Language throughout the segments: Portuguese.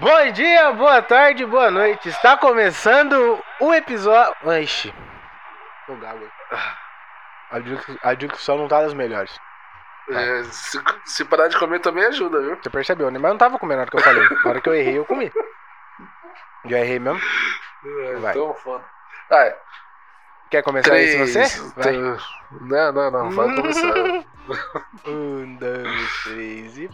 Bom dia, boa tarde, boa noite. Está começando o episódio. Ixi. Tô gago. A dicção não tá das melhores. É, se, se parar de comer também ajuda, viu? Você percebeu, né? Mas eu não tava comendo na hora que eu falei. Na hora que eu errei, eu comi. Já errei mesmo? É, Vai. então foda. Vai, Quer começar três. isso você? Vai. Não, não, não, vai começar. Um, dois, três e.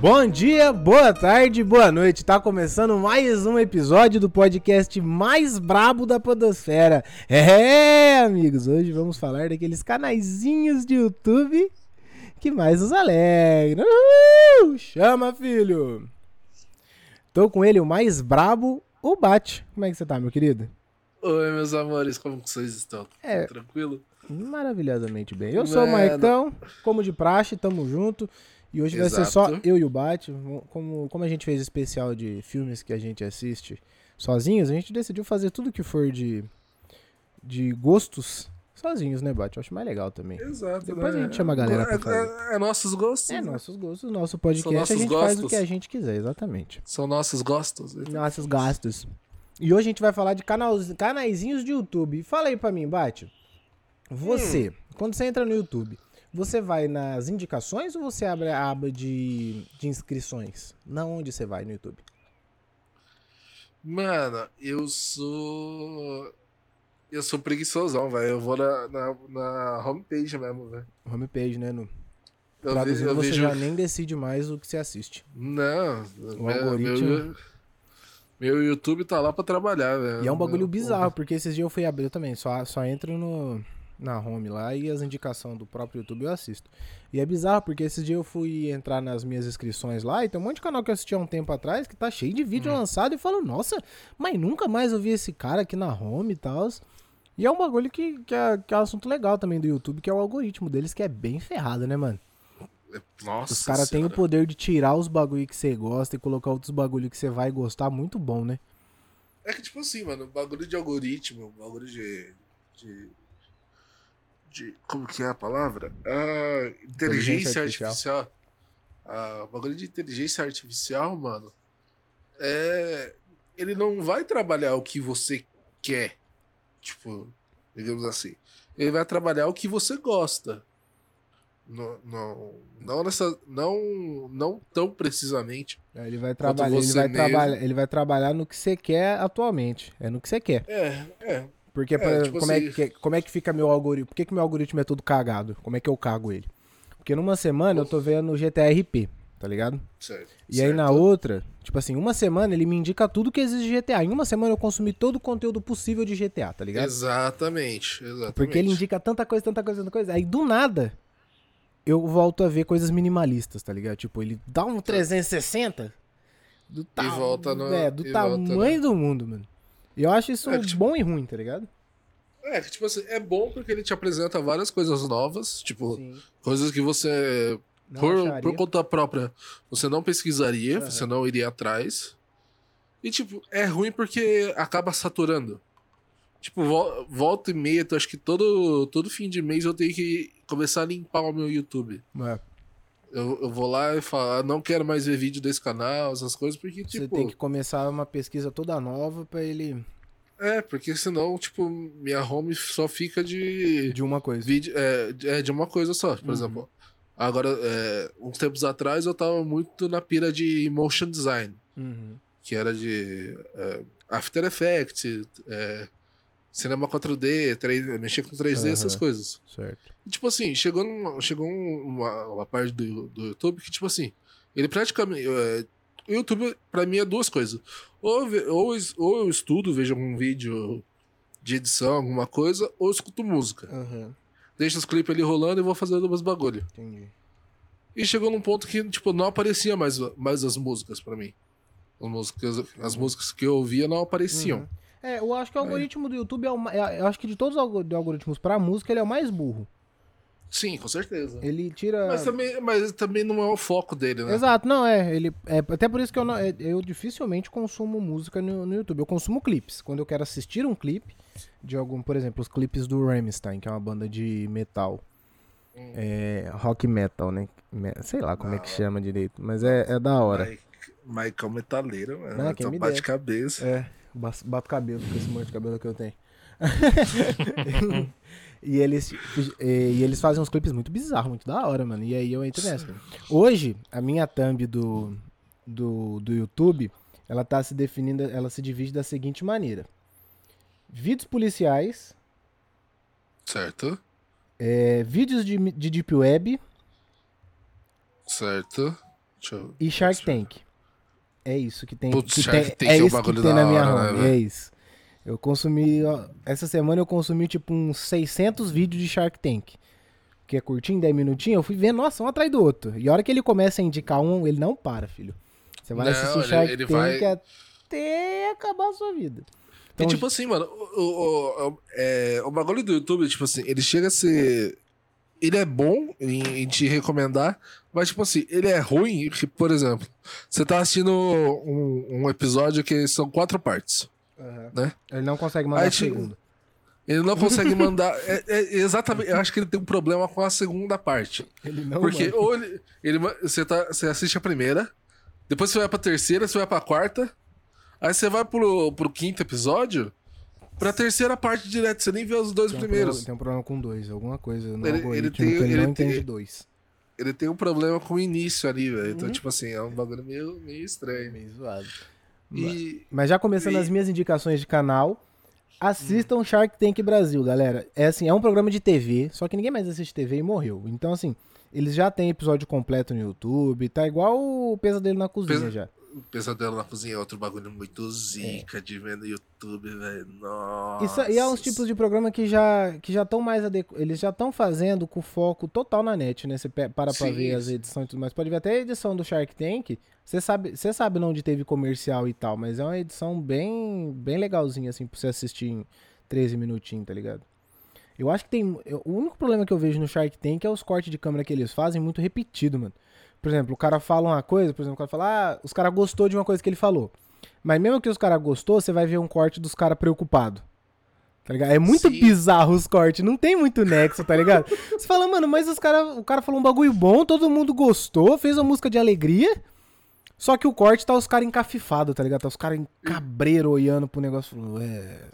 Bom dia, boa tarde, boa noite. Tá começando mais um episódio do podcast mais brabo da podosfera. É, amigos, hoje vamos falar daqueles canaizinhos de YouTube que mais nos alegram. Uhul! Chama, filho. Tô com ele, o mais brabo, o Bate. Como é que você tá, meu querido? Oi, meus amores, como vocês estão? É. Tranquilo? Maravilhosamente bem. Eu sou o Mano. Maicão, como de praxe, tamo junto. E hoje vai ser só Exato. eu e o Bate. Como, como a gente fez especial de filmes que a gente assiste sozinhos, a gente decidiu fazer tudo que for de, de gostos sozinhos, né, Bate? Eu acho mais legal também. Exato. Depois né? a gente chama a galera pra é, fazer. é, é nossos gostos. É né? nossos gostos, nosso podcast, nossos a gente faz o gostos. que a gente quiser, exatamente. São nossos gostos. Nossos gastos. E hoje a gente vai falar de canais, canaizinhos de YouTube. Fala aí pra mim, Bate. Você, Hum. quando você entra no YouTube, você vai nas indicações ou você abre a aba de, de inscrições? Na onde você vai no YouTube? Mano, eu sou. Eu sou preguiçosão, velho. Eu vou na, na, na homepage mesmo, velho. Homepage, né? No, Eu, ve- traduzindo, eu você vejo. já nem decide mais o que você assiste. Não, O meu, algoritmo- Meu, meu YouTube tá lá pra trabalhar, velho. E é um bagulho Meu- bizarro, porque esses dias eu fui abrir também, só, só entro no, na home lá e as indicações do próprio YouTube eu assisto. E é bizarro, porque esses dias eu fui entrar nas minhas inscrições lá e tem um monte de canal que eu assisti há um tempo atrás que tá cheio de vídeo lançado e falo, nossa, mas nunca mais eu vi esse cara aqui na home e tal. E é um bagulho que, que, é, que é um assunto legal também do YouTube, que é o algoritmo deles, que é bem ferrado, né, mano? Nossa. Os caras têm o poder de tirar os bagulho que você gosta e colocar outros bagulho que você vai gostar, muito bom, né? É que, tipo assim, mano, bagulho de algoritmo, bagulho de. de. De- como que é a palavra? Ah, inteligência, Inteligência artificial. Ah, bagulho de inteligência artificial, mano. É. Ele não vai trabalhar o que você quer. Tipo, digamos assim. Ele vai trabalhar o que você gosta. Não, não, não, nessa, não, não tão precisamente. É, Ele vai, trabalhar, ele, vai trabalhar, ele vai trabalhar no que você quer atualmente. É no que você quer. É, é. Porque É, pra- tipo como, assim- é que, como é que fica meu algoritmo? Por que, que meu algoritmo é todo cagado? Como é que eu cago ele? Porque numa semana eu tô vendo o GTA RP, tá ligado? Certo. E aí na certo. outra, tipo assim, uma semana ele me indica tudo que existe de GTA. Em uma semana eu consumi todo o conteúdo possível de GTA, tá ligado? Exatamente, exatamente. Porque ele indica tanta coisa, tanta coisa, tanta coisa. Aí do nada eu volto a ver coisas minimalistas, tá ligado? Tipo, ele dá um 360 do, ta... volta no- é, do volta, tamanho do mundo, mano. E eu acho isso É que, tipo, bom e ruim, tá ligado? É, tipo assim, é bom porque ele te apresenta várias coisas novas, tipo, Sim. coisas que você, Não por, acharia. por conta própria, você não pesquisaria, Aham. você não iria atrás. E, tipo, é ruim porque acaba saturando. Tipo, vol- volta e meia, acho que todo, todo fim de mês eu tenho que começar a limpar o meu YouTube. É, Eu, eu vou lá e falar, não quero mais ver vídeo desse canal, essas coisas, porque, Você tipo. tem que começar uma pesquisa toda nova pra ele. É, porque senão, tipo, minha home só fica de. De uma coisa. vídeo, é, de- é de uma coisa só, por Uhum. exemplo. Agora, é, uns tempos atrás eu tava muito na pira de motion design, Uhum. que era de é, After Effects, é, cinema 4D, 3, mexer com 3D, essas Aham. coisas. Certo. E, tipo assim, chegou, numa, chegou uma, uma parte do, do YouTube que, tipo assim, ele praticamente. é, o YouTube, pra mim, é duas coisas. Ou, ou, ou eu estudo, vejo algum vídeo de edição, alguma coisa, ou escuto música. Aham. Deixa os clipes ali rolando e vou fazendo meus bagulho. Entendi. E chegou num ponto que, tipo, não aparecia mais, mais as músicas pra mim. As músicas, as músicas que eu ouvia não apareciam. Uhum. É, eu acho que o algoritmo do YouTube é o ma- é- Eu acho que de todos os algo- de algoritmos pra música, ele é o mais burro. Sim, com certeza. Ele tira. Mas também, mas também não é o foco dele, né? Exato, não, é. Ele, é. Até por isso que eu, não, é, eu dificilmente consumo música no, no YouTube. Eu consumo clipes. Quando eu quero assistir um clipe de algum, por exemplo, os clipes do Rammstein, que é uma banda de metal. Hum. É, rock metal, né? Sei lá como é que chama direito, mas é, é da hora. Michael Metaleiro, mano. Ah, quem Só me dera. cabeça. É, bato cabelo com esse monte de cabelo que eu tenho. e, eles, e, eles fazem uns clipes muito bizarros, muito da hora, mano. E aí eu entro nessa. Hoje, a minha thumb do, do, do YouTube, ela tá se definindo, ela se divide da seguinte maneira. Vídeos policiais, Certo? é, vídeos de, de Deep Web Certo. Eu... e Shark Tank. É isso que tem. Putz, que tem Tank é um isso que tem na minha hora, né, home, velho? É isso. Eu consumi. ó, essa semana eu consumi tipo uns 600 vídeos de Shark Tank. Que é curtinho, 10 minutinhos. Eu fui ver, nossa, um atrás do outro. E a hora que ele começa a indicar um, ele não para, filho. Você vai Não, assistir Shark ele Tank vai- até acabar a sua vida. E Então, tipo assim, mano, o, o, o- é, o bagulho do YouTube, tipo assim, ele chega a ser. Ele é bom em, em te recomendar, mas tipo assim, ele é ruim, que, por exemplo, você tá assistindo um, um episódio que são quatro partes, Aham. né? Ele não consegue mandar Aí, a segunda. Ele não consegue mandar. é- é exatamente, eu acho que ele tem um problema com a segunda parte. Ele não Porque manda. ou ele, ele você, tá, você assiste a primeira, depois você vai pra terceira, você vai pra quarta, aí você vai pro, pro quinto episódio, pra terceira parte direto, você nem vê os dois Tem um primeiros. problema- tem um problema com dois, alguma coisa no Ele- ele tem- ele, ele não tem- entende dois. Ele tem um problema com o início ali, velho. Uhum. Então, tipo assim, é um bagulho meio, meio estranho. Meio zoado. E. Mas já começando E- as minhas indicações de canal, assistam Shark Tank Brasil, galera. É assim, é um programa de TV, só que ninguém mais assiste TV e morreu. Então, assim, eles já têm episódio completo no YouTube, tá igual o Pesadelo na Cozinha Pesa- já. O Pesadelo na Cozinha é outro bagulho muito zica de ver no YouTube, velho. Nossa. Isso, e é uns tipos de programa que já que já estão mais adequados. Eles já estão fazendo com foco total na net, né? Você para pra Sim, ver as edições e tudo mais. Pode ver até a edição do Shark Tank. Você sabe, você sabe onde teve comercial e tal, mas é uma edição bem, bem legalzinha, assim, pra você assistir em 13 minutinhos, tá ligado? Eu acho que tem. o único problema que eu vejo no Shark Tank é os cortes de câmera que eles fazem muito repetido, mano. Por exemplo, o cara fala uma coisa, por exemplo, o cara fala, ah, os caras gostou de uma coisa que ele falou. Mas mesmo que os caras gostou, você vai ver um corte dos caras preocupado. Tá ligado? É muito Sim. bizarro os cortes, não tem muito nexo, tá ligado? Você fala, mano, mas os cara, o cara falou um bagulho bom, todo mundo gostou, fez uma música de alegria. Só que o corte tá os caras encafifados, tá ligado? Tá os caras em cabreiro olhando pro negócio. falando, É.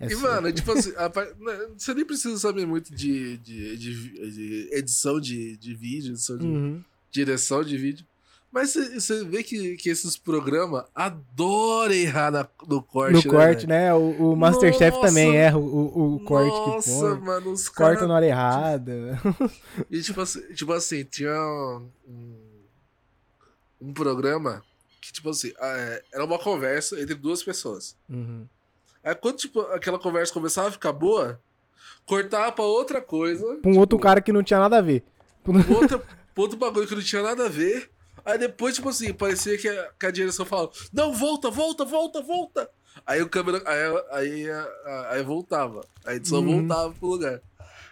é E, sério." mano, tipo assim, a né, você nem precisa saber muito de, de, de- de edição de, de vídeo, edição de, Uhum. Direção de vídeo. Mas você- vê que, que esses programas adoram errar na- no corte. No corte, velho? né? O, o Masterchef Nossa. também erra o, o, o corte Nossa, que põe. mano, os Corta caras. na hora errada. E tipo assim, tipo assim, tinha um, um programa que, tipo assim, é, era uma conversa entre duas pessoas. Uhum. Aí quando, tipo, aquela conversa começava a ficar boa, cortava pra outra coisa. Pra um outro cara que não tinha nada a ver. outra, pra outro bagulho que não tinha nada a ver. Aí depois, tipo assim, parecia que a, que a direção falava: Não, volta, volta, volta, volta. Aí o câmera. Aí, aí, aí voltava. A edição Uhum. voltava pro lugar.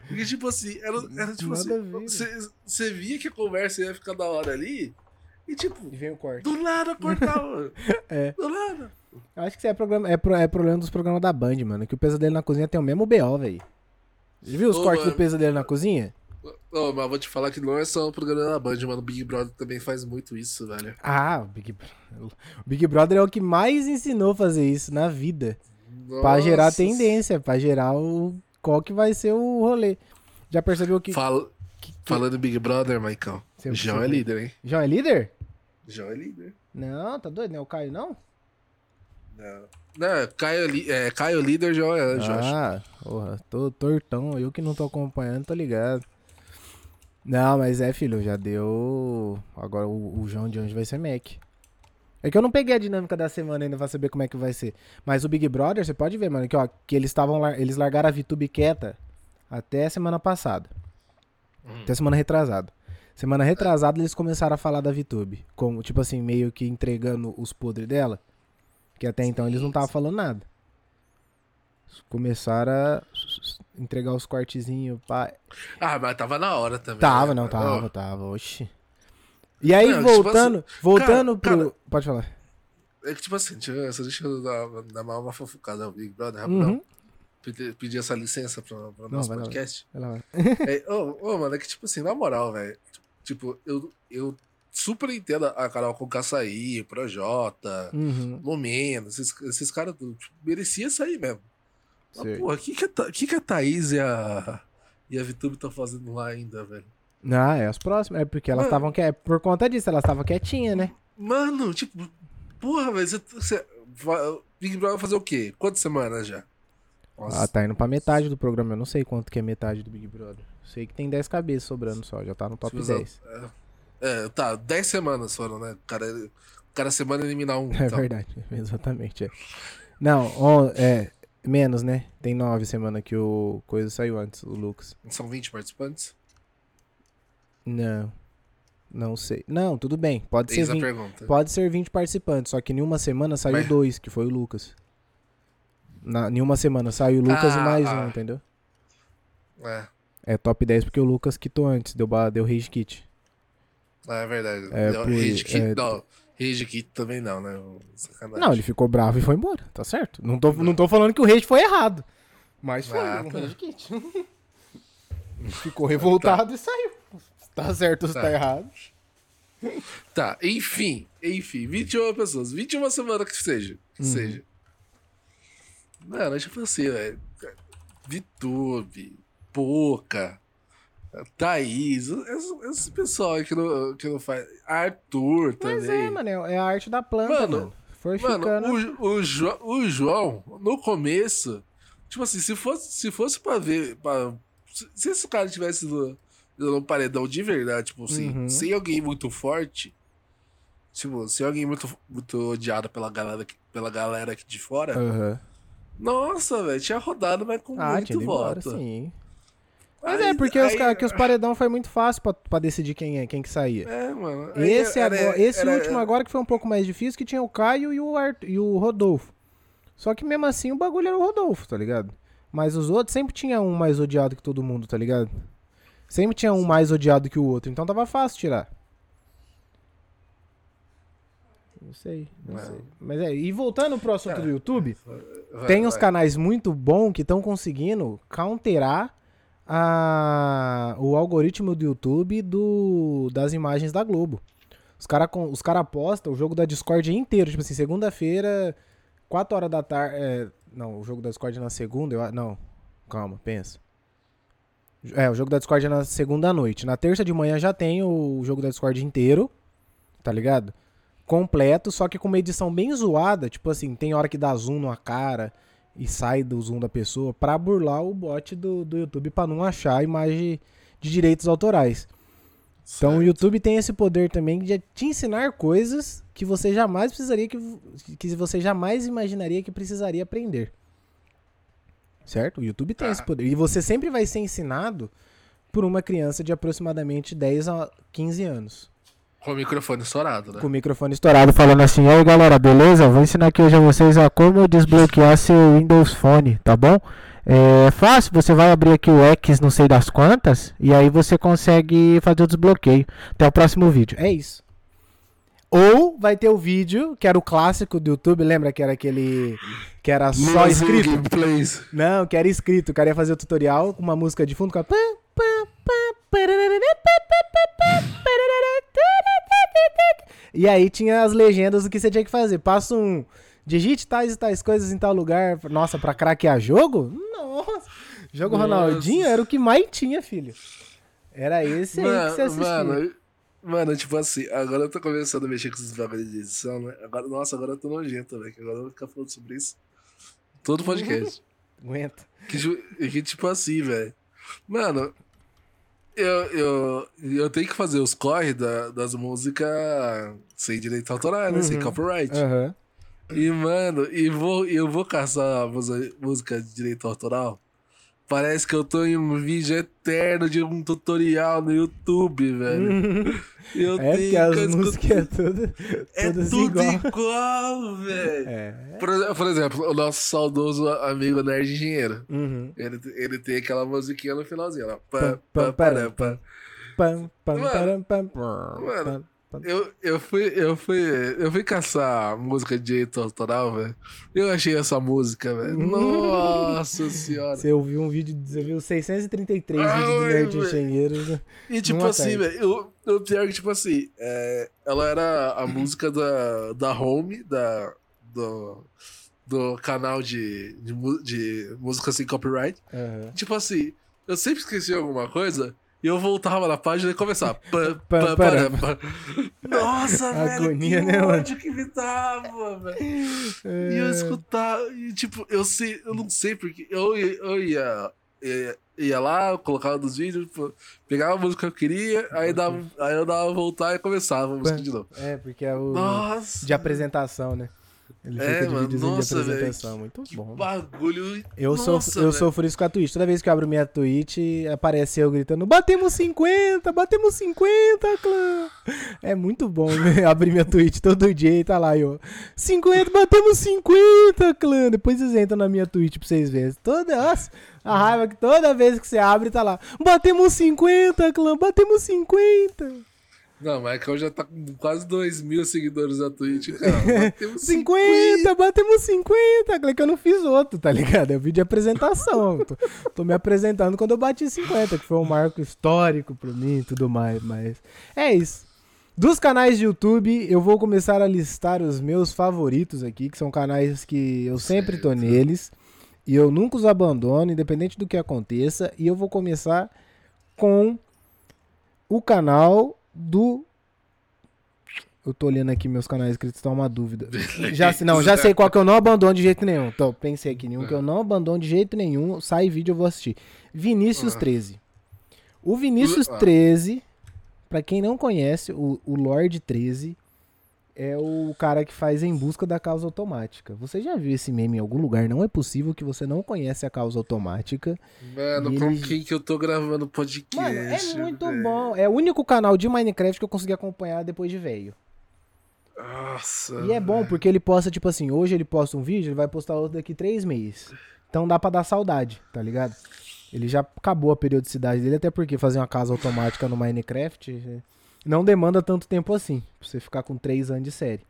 Porque, tipo assim, era, era tipo Nada assim. Você você via que a conversa ia ficar da hora ali. E tipo, E vem o corte. do nada cortava. É. Do nada. Eu acho que isso é, programa, é, pro- é problema dos programas da Band, mano. Que o Pesadelo na Cozinha tem o mesmo BO, velho. Viu os Ô, cortes mano. do Pesadelo na Cozinha? Não, mas vou te falar que não é só o programa da Band, mano. O Big Brother também faz muito isso, velho. Ah, o Big, o Big Brother é o que mais ensinou a fazer isso na vida. Pra gerar Nossa. tendência, pra gerar o. Qual que vai ser o rolê. Já percebeu que. Fala- que- que- Falando Big Brother, Maicon. Seu- João seu- é líder, hein? João é líder? João é líder. Não, tá doido, não é o Caio, não? Não. Não, Caio, é li- é, Caio líder, João é anjo, acho. Ah, porra, tô tortão. Eu que não tô acompanhando, tô ligado. Não, mas é, filho, já deu. Agora o, o João de hoje vai ser Mac. É que eu não peguei a dinâmica da semana ainda pra saber como é que vai ser. Mas o Big Brother, você pode ver, mano, que, ó, que eles estavam eles largaram a VTube quieta até semana passada. Hum. Até semana retrasada. Semana retrasada eles começaram a falar da VTube. Como, tipo assim, meio que entregando os podres dela. Que até então eles não estavam falando nada. Começaram a entregar os cortezinhos. Pá. Ah, mas tava na hora também. Tava, né? não, tava, tava. Oxi. E aí, Não, tipo voltando, voltando cara, pro. Pode falar. É que, tipo assim, deixa deixa eu dar, dar uma, uma fofocada ao Big Brother, rapidão. Uhum. Pedir, pedir essa licença pra, pra Não, nosso vai lá, podcast. Vai lá, vai. É, ô, ô, mano, é que, tipo assim, na moral, velho. Tipo, eu, eu super entendo a Carol com Caçaí, o Projota, Uhum. Momento, esses, esses caras. Tipo, merecia sair mesmo. Mas, porra, o que, que, a Tha- que, que a Thaís e a, e a Vitube estão fazendo lá ainda, velho? Ah, é as próximas. É porque elas estavam que Por conta disso, elas estavam quietinhas, né? Mano, tipo, porra, velho, você, você, Big Brother vai fazer o quê? Quantas semanas já? Nossa, Ah, tá indo pra metade do programa. Eu não sei quanto que é metade do Big Brother. Sei que tem 10 cabeças sobrando só. Já tá no top tipo, 10. É, é, tá, 10 semanas foram, né? Cara, cada semana eliminar um. É então. verdade, exatamente. é. Não, on- é. Menos, né? Tem nove semanas que o coisa saiu antes, o Lucas. São 20 participantes? Não. Não sei. Não, tudo bem. Pode ser Eis a 20. pergunta. Pode ser 20 participantes, só que em uma semana saiu Mas- dois, que foi o Lucas. Na, em uma semana saiu o Lucas e Ah, mais ah. um, entendeu? É, É top 10 porque o Lucas quitou antes, deu, deu rage kit. é verdade. É, Não, por- Rage Kit, é- não, Rage Kit também não, né? Sacanagem. Não, ele ficou bravo e foi embora, tá certo? Não tô, não tô falando que o rage foi errado. Mas foi Ah, um tá. rage kit. ficou revoltado e saiu. Tá certo ou Tá. tá errado. Tá, enfim, enfim, 21 pessoas, 21 semanas que seja, que Uhum. seja. Mano, tipo assim, velho. Vitube, Poca, Thaís, esse, esse pessoal aí que não, que não faz. Arthur Mas também. é, mano, é é a arte da planta, Mano, mano. Foi Mano, ficando. o, o, Jo- o João, no começo, tipo assim, se fosse, se fosse pra ver. Pra, se, se esse cara tivesse no, no paredão de verdade, tipo assim, Uhum. sem alguém muito forte, tipo, sem alguém muito, muito odiado pela galera, aqui- pela galera aqui de fora, Aham. nossa, velho, tinha rodado, mas com Ah, muito ido embora, voto. sim. Mas Aí- é, porque os, aí- que os paredão foi muito fácil pra, pra decidir quem é, quem que saía. É, mano. aí Esse, era- agora, esse era- último agora que foi um pouco mais difícil, que tinha o Caio e o, Art, e o Rodolfo. Só que mesmo assim o bagulho era o Rodolfo, tá ligado? Mas os outros sempre tinha um mais odiado que todo mundo, tá ligado? Sempre tinha um mais odiado que o outro, então tava fácil tirar. Não sei, não Não. sei. Mas é, e voltando pro assunto É. do YouTube, vai- tem uns vai. canais muito bons que estão conseguindo counterar a, o algoritmo do YouTube do, das imagens da Globo. Os caras os cara postam o jogo da Discord inteiro. Tipo assim, segunda-feira, 4 horas da tarde. é, não, o jogo da Discord é na segunda. Eu, não, calma, pensa. É, o jogo da Discord é na segunda noite. Na terça de manhã já tem o jogo da Discord inteiro, tá ligado? Completo, só que com uma edição bem zoada. Tipo assim, tem hora que dá zoom na cara e sai do zoom da pessoa pra burlar o bot do, do YouTube pra não achar a imagem de direitos autorais. Então o Certo. YouTube tem esse poder também de te ensinar coisas que você jamais precisaria que, que você jamais imaginaria que precisaria aprender. Certo? O YouTube tem Tá. esse poder. E você sempre vai ser ensinado por uma criança de aproximadamente 10 a 15 anos. Com o microfone estourado, né? Com o microfone estourado, falando assim: aí galera, beleza? Vou ensinar aqui hoje a vocês a como desbloquear seu Windows Phone, tá bom? É fácil, você vai abrir aqui o X não sei das quantas e aí você consegue fazer o desbloqueio. Até o próximo vídeo. É isso. Ou vai ter o vídeo, que era o clássico do YouTube, lembra que era aquele. que era só escrito? Gameplays. Não, que era escrito. O cara ia fazer o tutorial com uma música de fundo com a... E aí tinha as legendas do que você tinha que fazer. Passa um. Digite tais e tais coisas em tal lugar. Nossa, pra craquear jogo? Nossa. Jogo Nossa. Ronaldinho era o que mais tinha, filho. Era esse aí que você Mano, assistia. mano, mano, tipo assim, agora eu tô começando a mexer com esses bagulhos de edição, né? Agora, nossa, agora eu tô nojento, velho. que Agora eu vou ficar falando sobre isso. Todo podcast. Aguenta. que, que tipo assim, velho. Mano, eu, eu, eu tenho que fazer os corre da- das músicas sem direito autoral, né? Sem Uhum. copyright. Aham. E, mano, e vou, eu vou caçar a música de direito autoral. Parece que eu tô em um vídeo eterno de um tutorial no YouTube, velho. Eu é porque as músicas é tudo, é tudo igual, igual velho. É. Por, por, exemplo, o nosso saudoso amigo Nerd Engenheiro. Uhum. Ele, ele tem aquela musiquinha no finalzinho, lá. Pam, pam, pam, pam. Pam, pam, pam, pam, eu, eu, fui, eu, fui, eu fui caçar música de direito autoral, velho. Eu achei essa música, velho. Nossa senhora. Você ouviu um vídeo, você viu 633 Ai, vídeos de Nerd Engenheiro. E tipo assim, velho, o pior que, tipo assim, é, ela era a música da, da Home, da, do, do canal de, de, de música sem copyright. Uhum. Tipo assim, eu sempre esqueci alguma coisa. E eu voltava na página e começava. Pã, pã, pã, pã, Nossa, velho. Agonia, que né, ódio que me dava, velho. É... E eu escutava. E tipo, eu sei, eu não sei porque. Eu, eu ia, ia, ia lá, eu colocava nos vídeos, tipo, pegava a música que eu queria, aí, dava, aí eu dava voltar e começava a música de novo. É, porque é o. Nossa. De apresentação, né? Ele é, fica mano, nossa, de apresentação. Véio, muito bom. Bagulho. Eu, nossa, sofro, eu sofro isso com a Twitch. Toda vez que eu abro minha Twitch, aparece eu gritando: Batemos 50, batemos 50, clã. É muito bom né? abrir minha Twitch todo dia e tá lá eu: 50, batemos 50, clã. Depois vocês entram na minha Twitch pra vocês verem. Toda, nossa, a raiva que toda vez que você abre tá lá: Batemos 50, clã, batemos 50. Não, mas que eu já tá com quase 2 mil seguidores na Twitch, cara. Batemos 50, 50, batemos 50. que eu não fiz outro, tá ligado? É o vídeo de apresentação. tô, tô, me apresentando quando eu bati 50, que foi um marco histórico pra mim e tudo mais. Mas é isso. Dos canais de YouTube, eu vou começar a listar os meus favoritos aqui, que são canais que eu sempre certo. tô neles. E eu nunca os abandono, independente do que aconteça. E eu vou começar com o canal do. Eu tô olhando aqui meus canais inscritos, tá uma dúvida. Já, não, já sei qual que eu não abandono de jeito nenhum. Então, pensei aqui, nenhum que eu não abandono de jeito nenhum. Sai vídeo, eu vou assistir. Vinícius 13. Ah. O Vinícius 13, ah. pra quem não conhece, o, o Lord 13 é o cara que faz em busca da causa automática. Você já viu esse meme em algum lugar? Não é possível que você não conhece a causa automática. Mano, com ele... quem que eu tô gravando podcast? Mano, é muito véio. bom. É o único canal de Minecraft que eu consegui acompanhar depois de velho. Nossa. E é bom porque ele posta, tipo assim, hoje ele posta um vídeo, ele vai postar outro daqui três meses. Então dá pra dar saudade, tá ligado? Ele já acabou a periodicidade dele, até porque fazer uma casa automática no Minecraft não demanda tanto tempo assim, pra você ficar com três anos de série.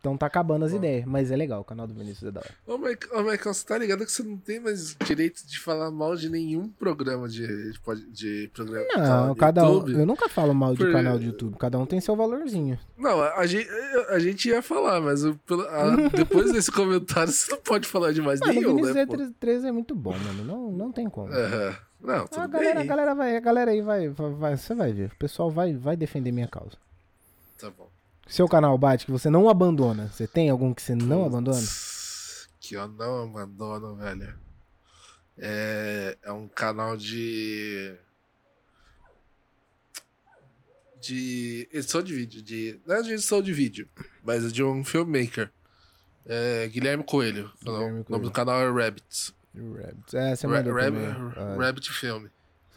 Então tá acabando as ideias, mas é legal, o canal do Vinícius é da hora. Ô, Michael, Michael, você tá ligado que você não tem mais direito de falar mal de nenhum programa de, de, de programa Não, cada YouTube. um. Eu nunca falo mal de Por... canal de YouTube, cada um tem seu valorzinho. Não, a, gente, a gente ia falar, mas a, depois desse comentário você não pode falar de mais nenhum, o Vinícius né? 13 é muito bom, mano. Não, não tem como. É. Não, tudo a galera, bem. A galera, vai, a galera aí vai, vai, vai, Você vai ver. O pessoal vai, vai defender minha causa. Tá bom. Seu canal bate que você não abandona. Você tem algum que você não Putz, abandona? Que eu não abandono, velho. É, é um canal de. De edição de vídeo. De, não é de edição de vídeo, mas é de um filmmaker. É Guilherme Coelho. Guilherme o nome do canal é Rabbits. Rabbit. É, você mandou Ra Rabbit, ah. Rabbit Film.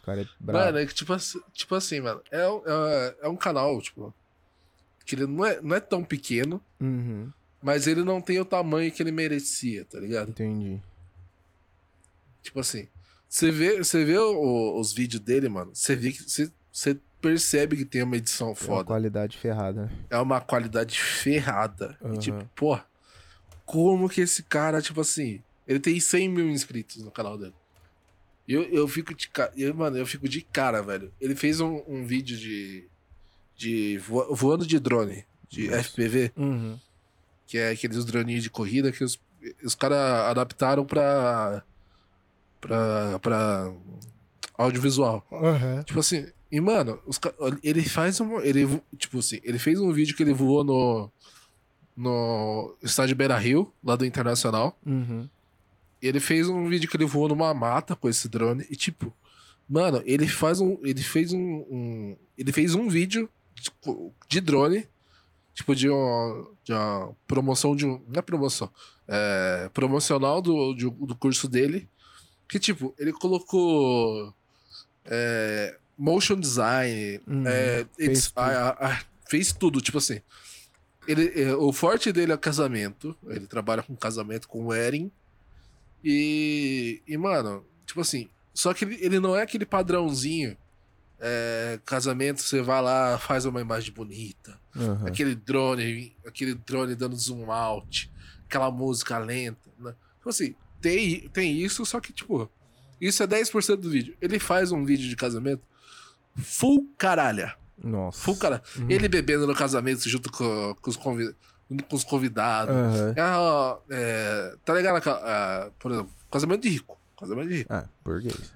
cara é bravo. Mano, é que tipo, assim, tipo assim, mano, é, é, é, um canal, tipo, que ele não é, não é tão pequeno, uhum. mas ele não tem o tamanho que ele merecia, tá ligado? Entendi. Tipo assim, você vê, você vê o, os vídeos dele, mano, você vê que você, você percebe que tem uma edição foda. É uma qualidade ferrada. É uma qualidade ferrada. Uhum. E tipo, pô, como que esse cara, tipo assim, ele tem 100 mil inscritos no canal dele. Eu, eu fico de cara. Mano, eu fico de cara, velho. Ele fez um, um vídeo de. de voando de drone, de Nossa. FPV. Uhum. Que é aqueles droninhos de corrida que os, os caras adaptaram pra. pra. pra audiovisual. Uhum. Tipo assim. E, mano, os, ele faz um. Ele, tipo assim, ele fez um vídeo que ele voou no. No estádio Beira Rio, lá do Internacional. Uhum ele fez um vídeo que ele voou numa mata com esse drone e tipo, mano, ele faz um, ele fez um, um ele fez um vídeo de, drone, tipo de uma, de uma promoção de um, não é promoção, é promocional do, de, do curso dele Que, tipo, ele colocou é, motion design, Uhum, é, fez tudo. a- a- a- fez tudo, tipo assim. Ele, é, o forte dele é casamento. Ele trabalha com casamento, com wedding. E, e mano, tipo assim, só que ele, ele não é aquele padrãozinho. é, casamento, você vai lá, faz uma imagem bonita. Aham. Aquele drone, aquele drone dando zoom out, aquela música lenta, né? Tipo assim, tem, tem isso, só que, tipo, isso é 10% do vídeo. Ele faz um vídeo de casamento full caralha. Nossa. Full caralha. Uhum. Ele bebendo no casamento junto com, com os, convi- com os convidados. Ah, ó, é, tá ligado? ah, por exemplo, casamento de rico. Casamento de rico. Ah, burguês.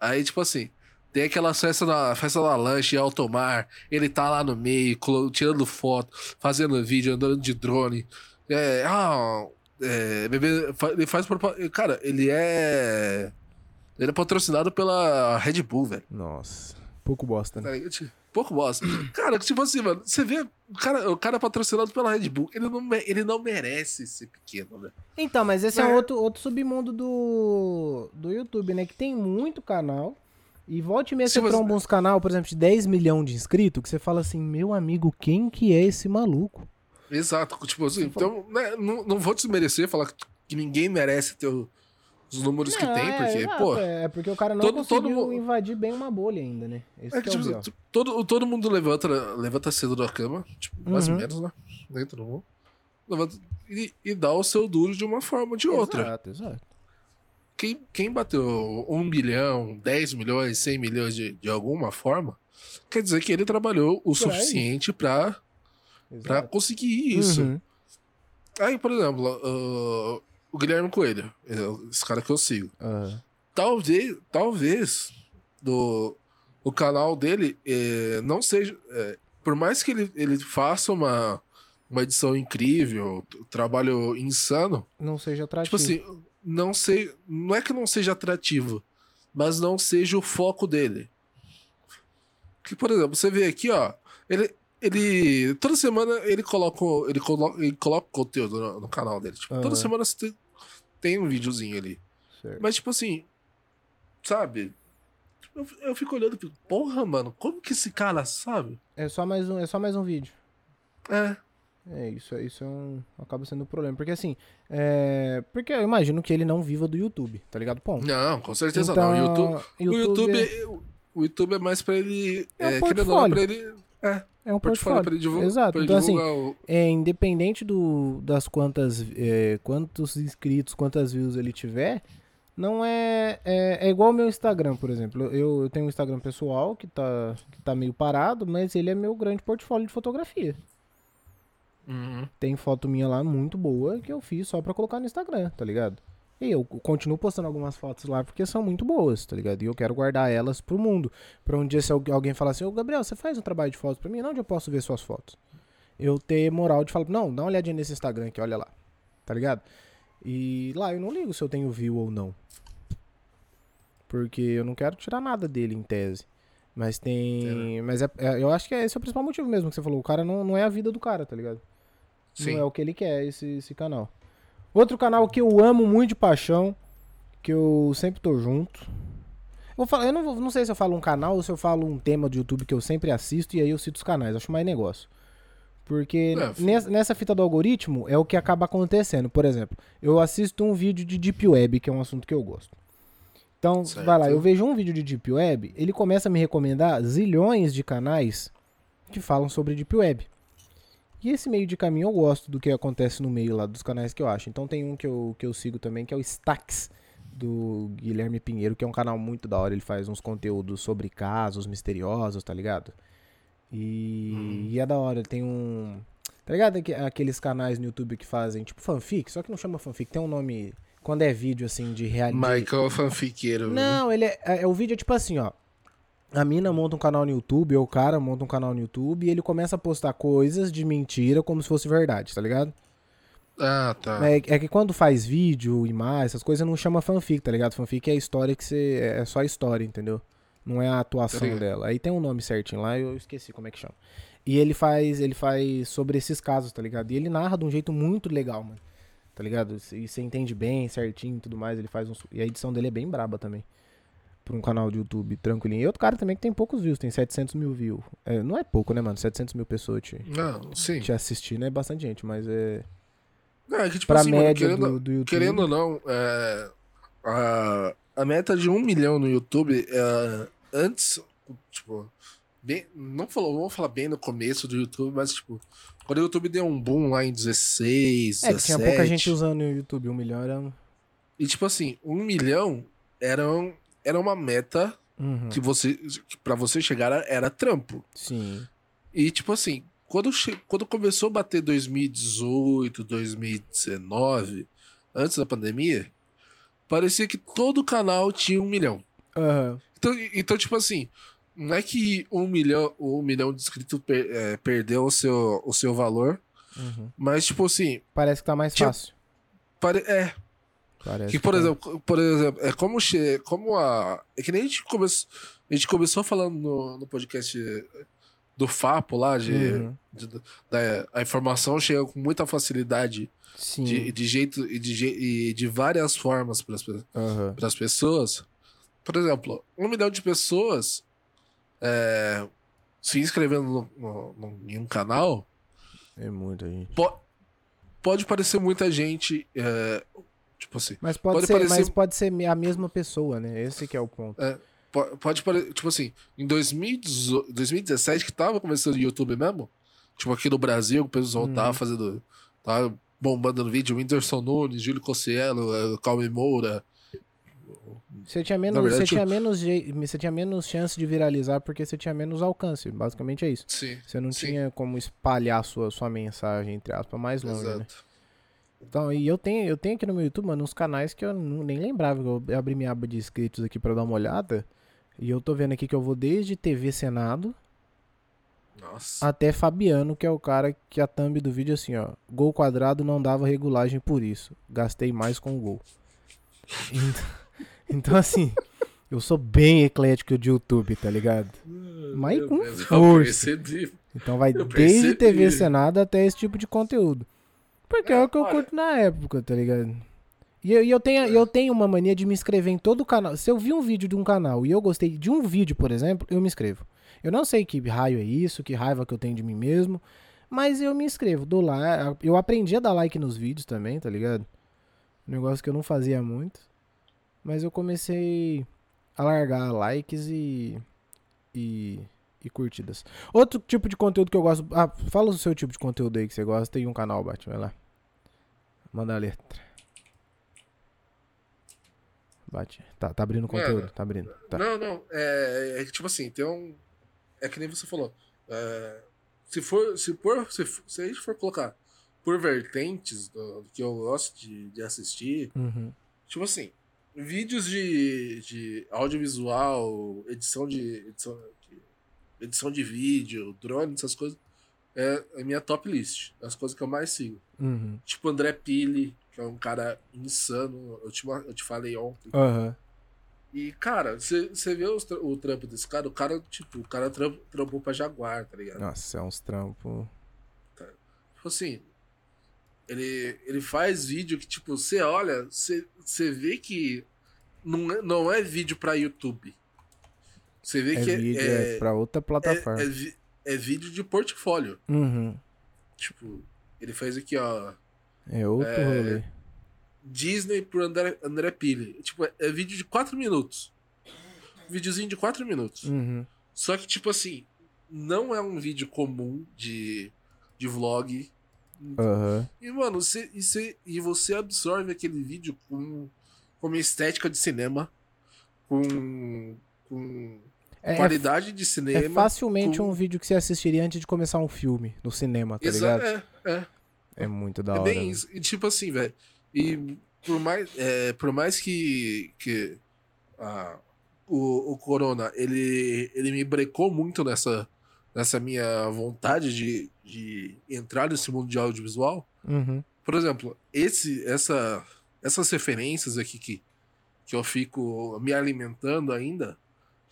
Aí, tipo assim, tem aquela festa da, festa da lanche alto mar, ele tá lá no meio, tirando foto, fazendo vídeo, andando de drone. É, ah, é, bebê, ele faz Cara, ele é. Ele é patrocinado pela Red Bull, velho. Nossa. Pouco bosta, né? Tá? Tipo, Pouco bosta. Cara, tipo assim, mano, você vê o cara, o cara patrocinado pela Red Bull, ele não, ele não merece ser pequeno, né? Então, mas esse é, É. um outro, outro submundo do, do YouTube, né? Que tem muito canal. E volte e meia Se você você- tromba uns canal, por exemplo, de 10 milhões de inscritos, que você fala assim, meu amigo, quem que é esse maluco? Exato, tipo assim, então, né, não, não vou desmerecer, falar que, que ninguém merece ter o- os números que Não, tem, é, porque, exato, pô, É porque o cara não todo- conseguiu todo invadir bem uma bolha ainda, né? Esse é que que, é o tipo, todo, todo mundo levanta, levanta cedo da cama, tipo, mais ou Uhum. menos, né? Nem todo mundo. Levanta e, e dá o seu duro de uma forma ou de outra. Exato, exato. Quem, quem bateu um bilhão, 10 milhões, 100 milhões de, de alguma forma, quer dizer que ele trabalhou o Por suficiente pra, pra exato. conseguir isso. Uhum. Aí, por exemplo, ah, o Guilherme Coelho, é esse cara que eu sigo. Aham. Talvez, talvez, do, o canal dele eh, não seja. eh, por mais que ele, ele faça uma, uma edição incrível, t- trabalho insano, Não seja tipo atrativo. assim, não sei. Não é que não seja atrativo, mas não seja o foco dele. Que, por exemplo, você vê aqui, ó. Ele. Ele. Toda semana ele coloca. Ele coloca, ele coloca conteúdo no, no canal dele. Tipo, Aham. toda semana você tem, tem um videozinho ali. Certo. Mas, tipo assim, sabe? Eu, eu fico olhando e fico, porra, mano, como que esse cara sabe? É só mais um, é só mais um vídeo. É. É, isso, isso é um, acaba sendo um problema. Porque assim, é, porque eu imagino que ele não viva do YouTube, tá ligado? Ponto. Não, com certeza Então, não. O YouTube, o, YouTube, é- é- o YouTube é mais pra ele. É um É, ou não, portfólio. pra ele. É, é um portfólio portfólio. divulgar. Exato. Então, assim, o- É, independente do, das quantas, é, quantos inscritos, quantas views ele tiver, não é, é, é igual o meu Instagram, por exemplo. Eu, eu tenho um Instagram pessoal que tá, que tá meio parado, mas ele é meu grande portfólio de fotografia. Uhum. Tem foto minha lá muito boa que eu fiz só pra colocar no Instagram, tá ligado? E eu continuo postando algumas fotos lá porque são muito boas, tá ligado? E eu quero guardar elas pro mundo. Pra um dia se algu- alguém falar assim, ô Gabriel, você faz um trabalho de fotos pra mim? Onde eu posso ver suas fotos? Eu ter moral de falar, não, dá uma olhadinha nesse Instagram aqui, olha lá. Tá ligado? E lá eu não ligo se eu tenho view ou não. Porque eu não quero tirar nada dele em tese. Mas tem. Mas é, é- eu acho que é- esse é o principal motivo mesmo que você falou. O cara não, não é a vida do cara, tá ligado? Sim. Não é o que ele quer, esse, esse canal. Outro canal que eu amo muito de paixão, que eu sempre tô junto. Eu, vou falar, eu não, vou- não sei se eu falo um canal ou se eu falo um tema do YouTube que eu sempre assisto e aí eu cito os canais. Acho mais negócio. Porque É, nessa, nessa fita do algoritmo é o que acaba acontecendo. Por exemplo, eu assisto um vídeo de Deep Web, que é um assunto que eu gosto. Então, Certo. vai lá, eu vejo um vídeo de Deep Web, ele começa a me recomendar zilhões de canais que falam sobre Deep Web. E esse meio de caminho eu gosto do que acontece no meio lá dos canais que eu acho. Então tem um que eu, que eu sigo também, que é o Stacks, do Guilherme Pinheiro, que é um canal muito da hora. Ele faz uns conteúdos sobre casos misteriosos, tá ligado? E, e é da hora, ele tem um. Tá ligado? Aque- Aqueles canais no YouTube que fazem tipo fanfic, só que não chama fanfic, tem um nome. Quando é vídeo assim de realidade. Michael fanfiqueiro. Não, ele é, é, o vídeo é tipo assim, ó. A mina monta um canal no YouTube, ou o cara monta um canal no YouTube e ele começa a postar coisas de mentira como se fosse verdade, tá ligado? Ah, tá. É, é que quando faz vídeo, imagem, essas coisas não chama fanfic, tá ligado? Fanfic é a história que você. É só a história, entendeu? Não é a Tá atuação ligado. dela. Aí tem um nome certinho lá, eu esqueci como é que chama. E ele faz, ele faz sobre esses casos, tá ligado? E ele narra de um jeito muito legal, mano. tá ligado? E você entende bem, certinho e tudo mais, ele faz um... E a edição dele é bem braba também. Pra um canal de YouTube tranquilinho. E outro cara também que tem poucos views, tem 700 mil views. É, não é pouco, né, mano? 700 mil pessoas te, Não, sim. te assistir, né? É bastante gente, mas é... Não, é que, tipo Pra assim, mano, média querendo, do, do YouTube... querendo ou não, é, a, a meta de um milhão no YouTube, é, antes, tipo, bem, não falou, vamos falar bem no começo do YouTube, mas, tipo, quando o YouTube deu um boom lá em 16, É, que tinha 17, pouca gente usando o YouTube. Um milhão era... e, tipo assim, um milhão era, um- era uma meta Uhum. que você, pra você chegar era, trampo. Sim. E, tipo assim, quando, quando começou a bater 2018, 2019, antes da pandemia, parecia que todo canal tinha um milhão. Aham. Então, então tipo assim, não é que um milhão, um milhão de inscritos per- é, perdeu o seu, o seu valor, Uhum. mas, tipo assim, Parece que tá mais Tipo, fácil. pare, é, Parece que, por tá- exemplo, por exemplo, é como, como a. É que nem a gente começou. A gente começou falando no, no podcast do Fapo lá, de, Uhum. de- da, a informação chega com muita facilidade Sim. de, de jeito e de, e de várias formas para as pessoas. Por exemplo, um milhão de pessoas é, se inscrevendo no, no- no- em um canal É muita gente. po- pode parecer muita gente. é, tipo assim. Mas pode, Pode ser, parecer- mas pode ser a mesma pessoa, né? Esse que é o ponto. po- Pode parecer. Tipo assim, em 2018, 2017, que tava começando o YouTube mesmo, tipo aqui no Brasil, o pessoal Uhum. tava fazendo. Tava bombando no vídeo, Whindersson Nunes, Júlio Cossielo, é, Calme Moura. Você tinha menos, verdade, você tinha menos, você tinha menos chance de viralizar porque você tinha menos alcance. Basicamente é isso. Sim. Você não Sim. tinha como espalhar sua, sua mensagem, entre aspas, mais longe, né? Então, e eu tenho, eu tenho aqui no meu YouTube, mano, uns canais que eu não- nem lembrava. Eu abri minha aba de inscritos aqui pra dar uma olhada. E eu tô vendo aqui que eu vou desde TV Senado Nossa. até Fabiano, que é o cara que a thumb do vídeo é assim, ó. Gol quadrado não dava regulagem por isso. Gastei mais com o gol. Então, então, assim, eu sou bem eclético de YouTube, tá ligado? Mas com força. Então vai desde. TV Senado até esse tipo de conteúdo. Porque é, É, o que eu olha- curto na época, tá ligado? E eu, e eu tenho, eu tenho uma mania de me inscrever em todo canal. Se eu vi um vídeo de um canal e eu gostei de um vídeo, por exemplo, eu me inscrevo. Eu não sei que raio é isso, que raiva que eu tenho de mim mesmo, mas eu me inscrevo, dou lá. Eu aprendi a dar like nos vídeos também, tá ligado? Um negócio que eu não fazia muito. Mas eu comecei a largar likes e. e. e curtidas. Outro tipo de conteúdo que eu gosto. Ah, fala o seu tipo de conteúdo aí que você gosta e um canal, Bate, vai lá. Manda a letra. Bate. Tá, tá abrindo conteúdo, tá abrindo. Tá. Não, não. É, é que, tipo assim, tem um. É que nem você falou. É, se for. Se, for se, se a gente for colocar por vertentes do, do que eu gosto de, de assistir, Uhum. tipo assim, vídeos de, de audiovisual, edição de, edição de. edição de vídeo, drone, essas coisas. É a minha top list. As coisas que eu mais sigo. Uhum. Tipo André Pili, que é um cara insano. Eu te, eu te falei ontem. Aham. E, cara, você vê os o trampo desse cara, o cara, tipo, o cara tram- trampou pra Jaguar, tá ligado? Nossa, é uns trampos. Tipo assim, ele, ele faz vídeo que, tipo, você olha, você vê que não é, não é vídeo pra YouTube. Você vê É que vídeo, é, é, pra outra é, plataforma. é, vi- é vídeo de portfólio. Uhum. Tipo, ele fez aqui, ó, É outro É, rolê. Disney por André, André Pili. Tipo, é, é vídeo de 4 minutos. Videozinho de 4 minutos. Uhum. Só que, tipo assim, não é um vídeo comum de, de vlog. Aham. E, mano, você, e, você, e você absorve aquele vídeo com, com uma estética de cinema, com, com É, é, qualidade de é cinema. facilmente com- um vídeo que você assistiria antes de começar um filme no cinema, tá Exa- ligado? é, é, É muito da é hora. bem isso. E, tipo assim, velho. E por mais, é, por mais que, que ah, o, o Corona ele, ele me brecou muito nessa, nessa minha vontade de, de entrar nesse mundo de audiovisual. Uhum. Por exemplo, esse, essa, essas referências aqui que, que eu fico me alimentando ainda,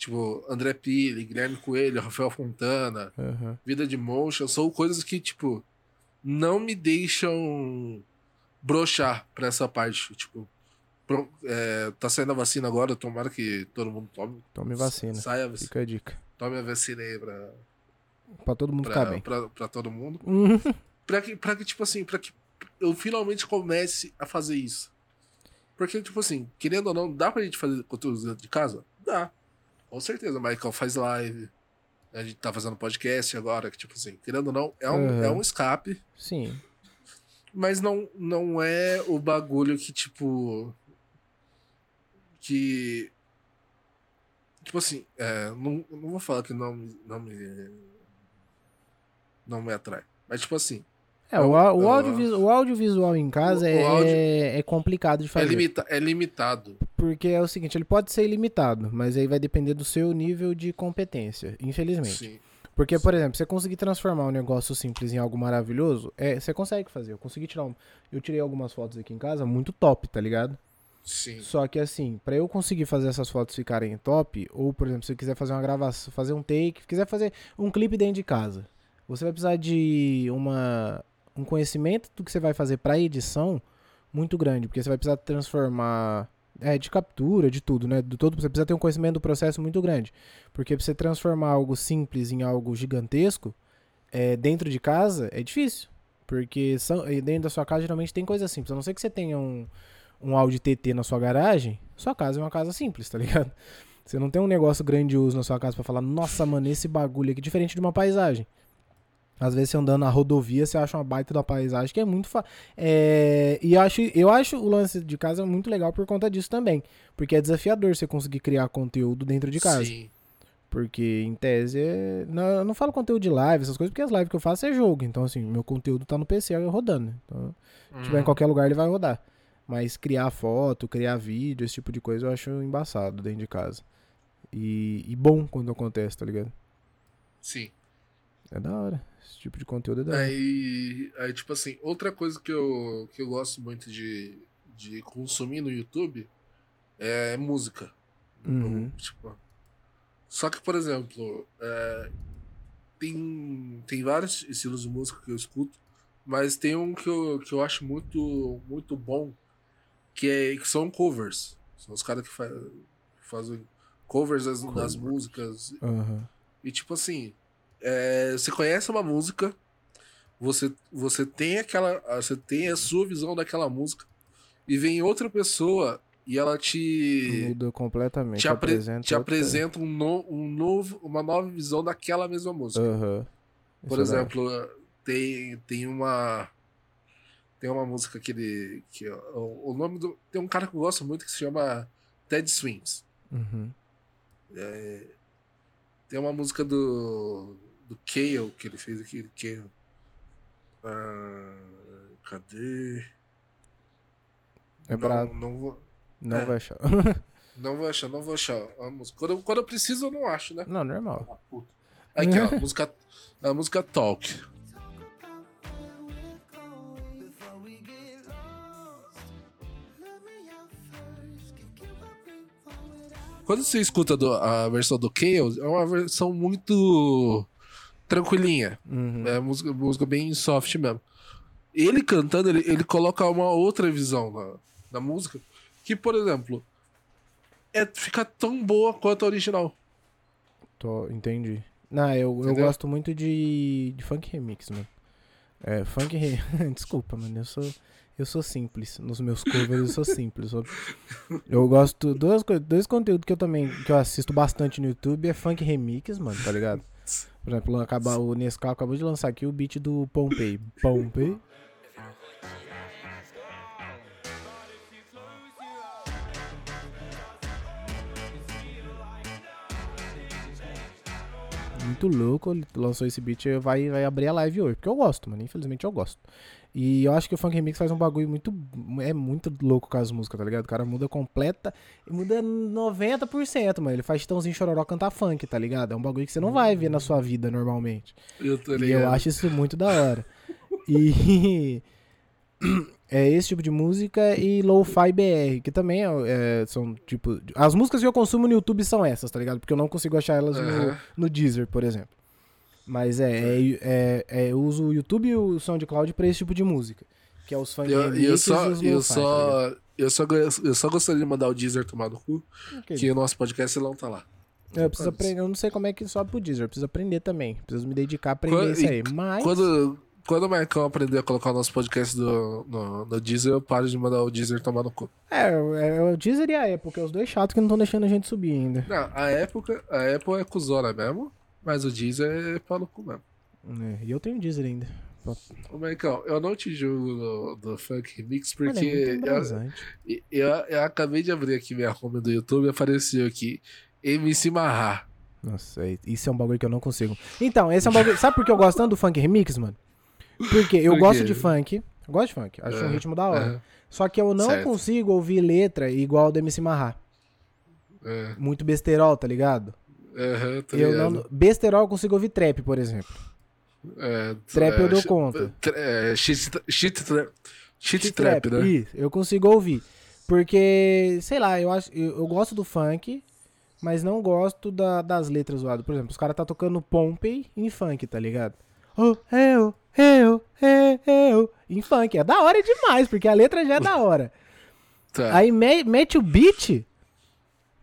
tipo André Pili, Guilherme Coelho, Rafael Fontana, Uhum. Vida de Motion, são coisas que, tipo, não me deixam broxar pra essa parte. Tipo, é, tá saindo a vacina agora, tomara que todo mundo tome. Tome vacina. Saia a vacina. Fica a dica. Tome a vacina aí pra, Pra todo mundo ficar pra, bem. pra, pra todo mundo. Uhum. Pra que, pra que, tipo assim, pra que eu finalmente comece a fazer isso. Porque, tipo assim, querendo ou não, dá pra gente fazer conteúdo dentro de casa? Dá. Com certeza. O Michael faz live. A gente tá fazendo podcast agora, que, tipo assim, querendo ou não, é um, Uhum. é um escape. Sim. Mas não, não é o bagulho que, tipo. Que. Tipo assim, é, não, não vou falar que não, não me. Não me atrai. Mas, tipo assim, É, o, o, É audiovisual, o audiovisual em casa O- é, o é complicado de é, fazer. limita, é limitado. Porque é o seguinte, ele pode ser ilimitado, mas aí vai depender do seu nível de competência, infelizmente. Sim. Porque, por exemplo, você conseguir transformar um negócio simples em algo maravilhoso, é, você consegue fazer. Eu consegui tirar um. Eu tirei algumas fotos aqui em casa, muito top, tá ligado? Sim. Só que assim, pra eu conseguir fazer essas fotos ficarem top, ou por exemplo, se eu quiser fazer uma gravação, fazer um take, quiser fazer um clipe dentro de casa, você vai precisar de uma um conhecimento do que você vai fazer pra edição muito grande, porque você vai precisar transformar é, de captura, de tudo, né? Do todo, você precisa ter um conhecimento do processo muito grande. Porque pra você transformar algo simples em algo gigantesco, é, dentro de casa, é difícil. Porque são, dentro da sua casa geralmente tem coisa simples. A não ser que você tenha um, um Audi TT na sua garagem, sua casa é uma casa simples, tá ligado? Você não tem um negócio grandioso na sua casa pra falar, nossa, mano, esse bagulho aqui, diferente de uma paisagem. Às vezes você andando na rodovia, você acha uma baita da paisagem que é muito fa... é... E eu acho, eu acho o lance de casa muito legal por conta disso também. Porque é desafiador você conseguir criar conteúdo dentro de casa. Sim. Porque, em tese, é... não, eu não falo conteúdo de live, essas coisas, porque as lives que eu faço é jogo. Então, assim, meu conteúdo tá no PC rodando. Então, se tiver em Uhum. qualquer lugar, ele vai rodar. Mas criar foto, criar vídeo, esse tipo de coisa, eu acho embaçado dentro de casa. E, e bom quando acontece, tá ligado? Sim. É da hora. Esse tipo de conteúdo é da. Aí, aí, tipo assim, outra coisa que eu, que eu gosto muito de, de consumir no YouTube é música. Uhum. Eu, tipo, só que, por exemplo, é, tem, tem vários estilos de música que eu escuto, mas tem um que eu, que eu acho muito, muito bom, que, é, que são covers. São os caras que fa fazem covers das, das músicas. Aham. E tipo assim, é, você conhece uma música, você, você tem aquela. Você tem a sua visão daquela música, e vem outra pessoa e ela te. Muda completamente. te, apre- apresenta te apresenta um, no- um novo, uma nova visão daquela mesma música. Aham. Por Isso é exemplo, tem, tem uma. Tem uma música que ele. Que, o, o nome do. Tem um cara que eu gosto muito que se chama Ted Swings. Uhum. Tem uma música do. Do Kale que ele fez aqui. Kale. Ah, cadê? É não, brabo. não vou. Não é. vai achar. Não vou achar, não vou achar. A música. Quando, eu- quando eu preciso, eu não acho, né? não, normal. Aqui, ó, a música, a música Talk. Quando você escuta do- a versão do Chaos, é uma versão muito tranquilinha. Uhum. É música, música bem soft mesmo. Ele cantando, ele, ele coloca uma outra visão na, na música. Que, por exemplo, é, fica tão boa quanto a original. Tô, entendi. Não, eu, eu gosto muito de, de funk remix, mano. É, funk re... Desculpa, mano, eu sou, eu sou simples. Nos meus covers eu sou simples. Eu, eu gosto... Dois, co- dois conteúdos que eu também que eu assisto bastante no YouTube é funk remix, mano, tá ligado? Por exemplo, acaba, o Nescau acabou de lançar aqui o beat do Pompei. Pompei. Muito louco, ele lançou esse beat, vai, vai abrir a live hoje. Porque eu gosto, mano. Infelizmente eu gosto. E eu acho que o Funk Remix faz um bagulho muito. É muito louco com as músicas, tá ligado? O cara muda completa. Muda 90%, mano. Ele faz Tãozinho Chororó cantar funk, tá ligado? É um bagulho que você não vai ver na sua vida normalmente. Eu tô E ligado. eu acho isso muito da hora. E. É esse tipo de música e Lo-Fi BR, que também é, é, são tipo. As músicas que eu consumo no YouTube são essas, tá ligado? Porque eu não consigo achar elas no, Aham. no Deezer, por exemplo. Mas é, é, é, é, eu uso o YouTube e o SoundCloud pra esse tipo de música. Que é os funk Eu, eu remix só, e os eu, lo-fi, tá só, eu, só, eu só gostaria de mandar o Deezer tomar no cu, Ok. que o nosso podcast não tá lá. Eu preciso aprender, eu não sei como é que sobe pro Deezer, eu preciso aprender também. Preciso me dedicar a aprender Quando- isso aí. Mas. Quando, quando o Marcão aprender a colocar o nosso podcast do, no, no Deezer, eu paro de mandar o Deezer tomar no cu. É, é, é o Deezer e a Apple, que é os dois chatos que não estão deixando a gente subir ainda. Não, a época, a Apple é cuzona mesmo, mas o Deezer é pau no cu mesmo. É, e eu tenho Deezer ainda. Ô, Marcão, eu não te julgo do, Funk Remix, Mano, é porque muito eu, eu, eu acabei de abrir aqui minha home do YouTube e apareceu aqui MC Marra. Nossa, é- isso é um bagulho que eu não consigo. Então, esse é um bagulho. Sabe por que eu gosto tanto do funk remix, mano? Porque eu Por gosto de funk. Eu gosto de funk. Acho um É, ritmo da hora. é, Só que eu não Certo. consigo ouvir letra igual do MC Marra. é, Muito besterol, tá ligado? Tá eu ligado? não. Besterol eu consigo ouvir trap, por exemplo. É, Trap eu é, dou shi- conta. É, shit, shit, trap, shit De trap, né? Isso, eu consigo ouvir. Porque, sei lá, eu acho. Eu, eu gosto do funk, mas não gosto da- das letras zoadas. Por exemplo, os caras tá tocando Pompey em funk, tá ligado? Oh, eu, eu, eu, eu. Em funk. É da hora demais, porque a letra já é da hora. Tá. Aí me- mete o beat.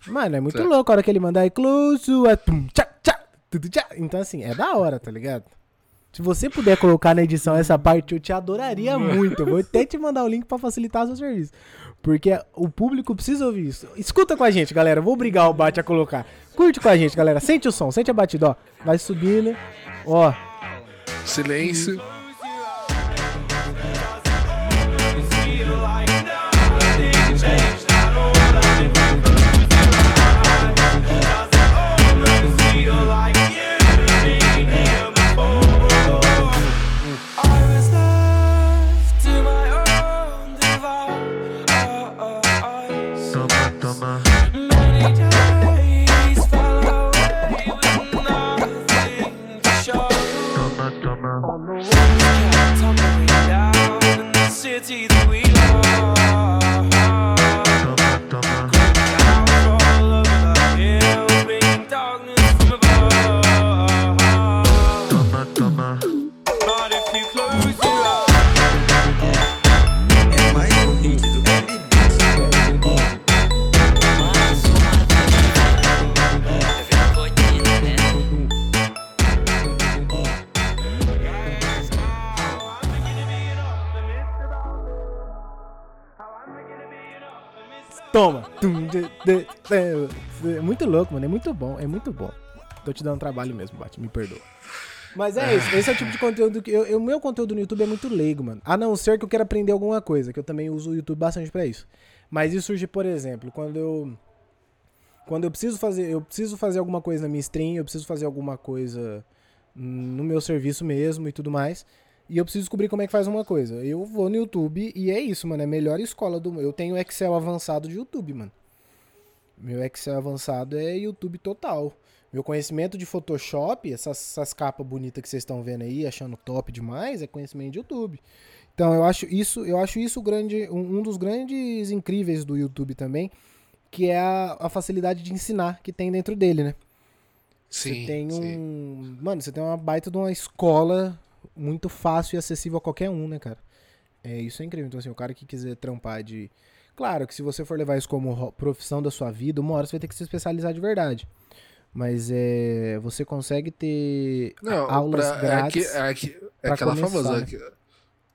Mano, é muito Tá. louco a hora que ele manda aí close, é tum, tchá, tchá, tudo tchá. Então, assim, é da hora, tá ligado? Se você puder colocar na edição essa parte, eu te adoraria muito. Eu vou até te mandar o link pra facilitar o seu serviço. Porque o público precisa ouvir isso. Escuta com a gente, galera. Vou obrigar o Bate a colocar. Curte com a gente, galera. Sente o som, sente a batida, ó. Vai subindo. Ó. Silêncio. Toma. É muito louco, mano. É muito bom. É muito bom. Tô te dando trabalho mesmo, Bate. Me perdoa. Mas é isso. Esse é o tipo de conteúdo que. O meu conteúdo no YouTube é muito leigo, mano. A não ser que eu queira aprender alguma coisa, que eu também uso o YouTube bastante pra isso. Mas isso surge, por exemplo, quando eu. Quando eu preciso fazer. Eu preciso fazer alguma coisa na minha stream, eu preciso fazer alguma coisa no meu serviço mesmo e tudo mais. E eu preciso descobrir como é que faz uma coisa. Eu vou no YouTube e é isso, mano. É a melhor escola do. Eu tenho Excel avançado de YouTube, mano. Meu Excel avançado é YouTube total. Meu conhecimento de Photoshop, essas, essas capas bonitas que vocês estão vendo aí, achando top demais, é conhecimento de YouTube. Então eu acho isso, eu acho isso grande, um, um dos grandes incríveis do YouTube também, que é a, a facilidade de ensinar que tem dentro dele, né? Sim. Você tem um. sim. Mano, você tem uma baita de uma escola muito fácil e acessível a qualquer um, né, cara? É, isso é incrível. Então, assim, o cara que quiser trampar de. Claro que se você for levar isso como ro- profissão da sua vida, uma hora você vai ter que se especializar de verdade. Mas é. Você consegue ter Não, aulas pra- é grátis. aqui- é aqui- é pra aquela começar, famosa. né? aqui,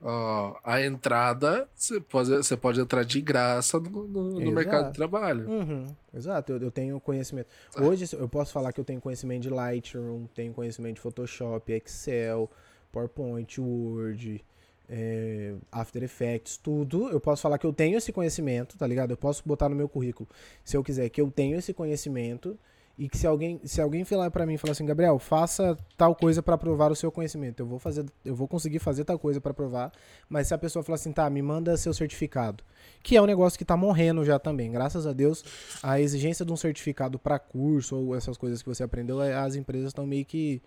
ó, a entrada, você pode, você pode entrar de graça no, no- no mercado de trabalho. Uhum, exato, eu, eu tenho conhecimento. Hoje eu posso falar que eu tenho conhecimento de Lightroom, tenho conhecimento de Photoshop, Excel, PowerPoint, Word, é, After Effects, tudo. Eu posso falar que eu tenho esse conhecimento, tá ligado? Eu posso botar no meu currículo, se eu quiser, que eu tenho esse conhecimento e que se alguém, se alguém falar pra mim falar assim, Gabriel, faça tal coisa pra provar o seu conhecimento, eu vou fazer, eu vou conseguir fazer tal coisa pra provar, mas se a pessoa falar assim, tá, me manda seu certificado, que é um negócio que tá morrendo já também, graças a Deus, a exigência de um certificado pra curso ou essas coisas que você aprendeu, é- as empresas estão meio que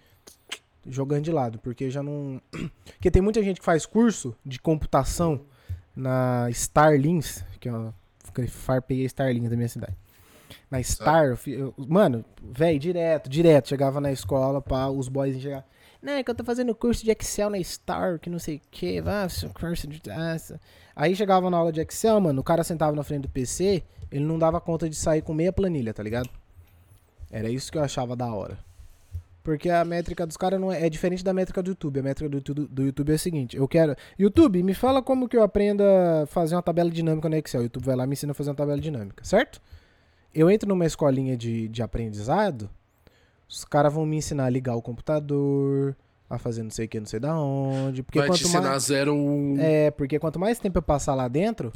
jogando de lado, porque já não, porque tem muita gente que faz curso de computação na Starlings, que é uma farpei a Starlings da minha cidade. Na Star, eu eu- mano, velho, direto, direto, chegava na escola, pá, os boys chegavam. Né, que eu tô fazendo curso de Excel na Star, que não sei o que, seu curso de. Aí chegava na aula de Excel, mano, o cara sentava na frente do PC, ele não dava conta de sair com meia planilha, tá ligado? Era isso que eu achava da hora. Porque a métrica dos caras não é, é diferente da métrica do YouTube. A métrica do YouTube, do YouTube é a seguinte: eu quero. YouTube, me fala como que eu aprendo a fazer uma tabela dinâmica no Excel. O YouTube vai lá e me ensina a fazer uma tabela dinâmica, certo? Eu entro numa escolinha de, de aprendizado, os caras vão me ensinar a ligar o computador, a fazer não sei o que, não sei da onde. Porque Vai te quanto ensinar mais. zero. É, porque quanto mais tempo eu passar lá dentro,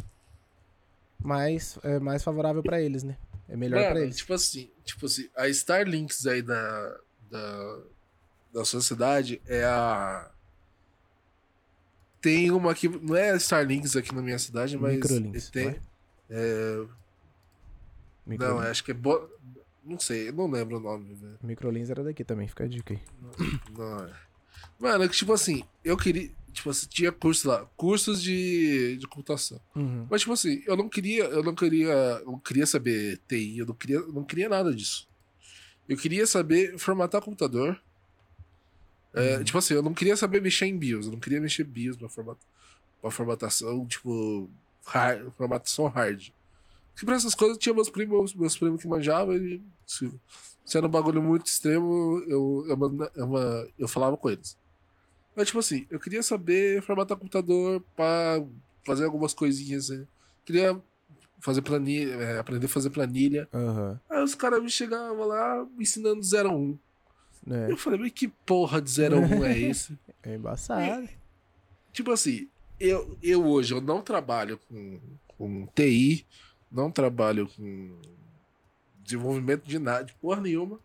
mais, é mais favorável pra eles, né? É melhor pra eles. Tipo assim, tipo assim, a Starlinks aí da, da, da sociedade é a. Tem uma aqui, não é Starlinks aqui na minha cidade, mas. Microlinks, tem, é, Micro- não, acho que é. Bo... Não sei, eu não lembro o nome, velho. Microlins era daqui também, fica a dica aí. Não, é. Mano, é que, tipo assim, eu queria. Tipo assim, tinha curso lá, cursos de, de computação. Uhum. Mas, tipo assim, eu não queria, eu não queria, eu não queria saber TI, eu não queria, eu não queria nada disso. Eu queria saber formatar computador. É, Tipo assim, eu não queria saber mexer em BIOS, eu não queria mexer BIOS pra, format, pra formatação, tipo, hard, formatação hard. Porque pra essas coisas tinha meus primos, meus primos que manjavam e se, se era um bagulho muito extremo, eu, eu, manda- eu, eu falava com eles. Mas, tipo assim, eu queria saber formatar computador pra fazer algumas coisinhas, né? Queria fazer planilha, é, aprender a fazer planilha. Aham. Aí os caras me chegavam lá me ensinando 0 a 1. É, Eu falei, mas que porra de 0 a 1 é esse? é embaçado. tipo assim, eu, eu hoje eu não trabalho com, com TI, não trabalho com desenvolvimento de nada, de porra nenhuma.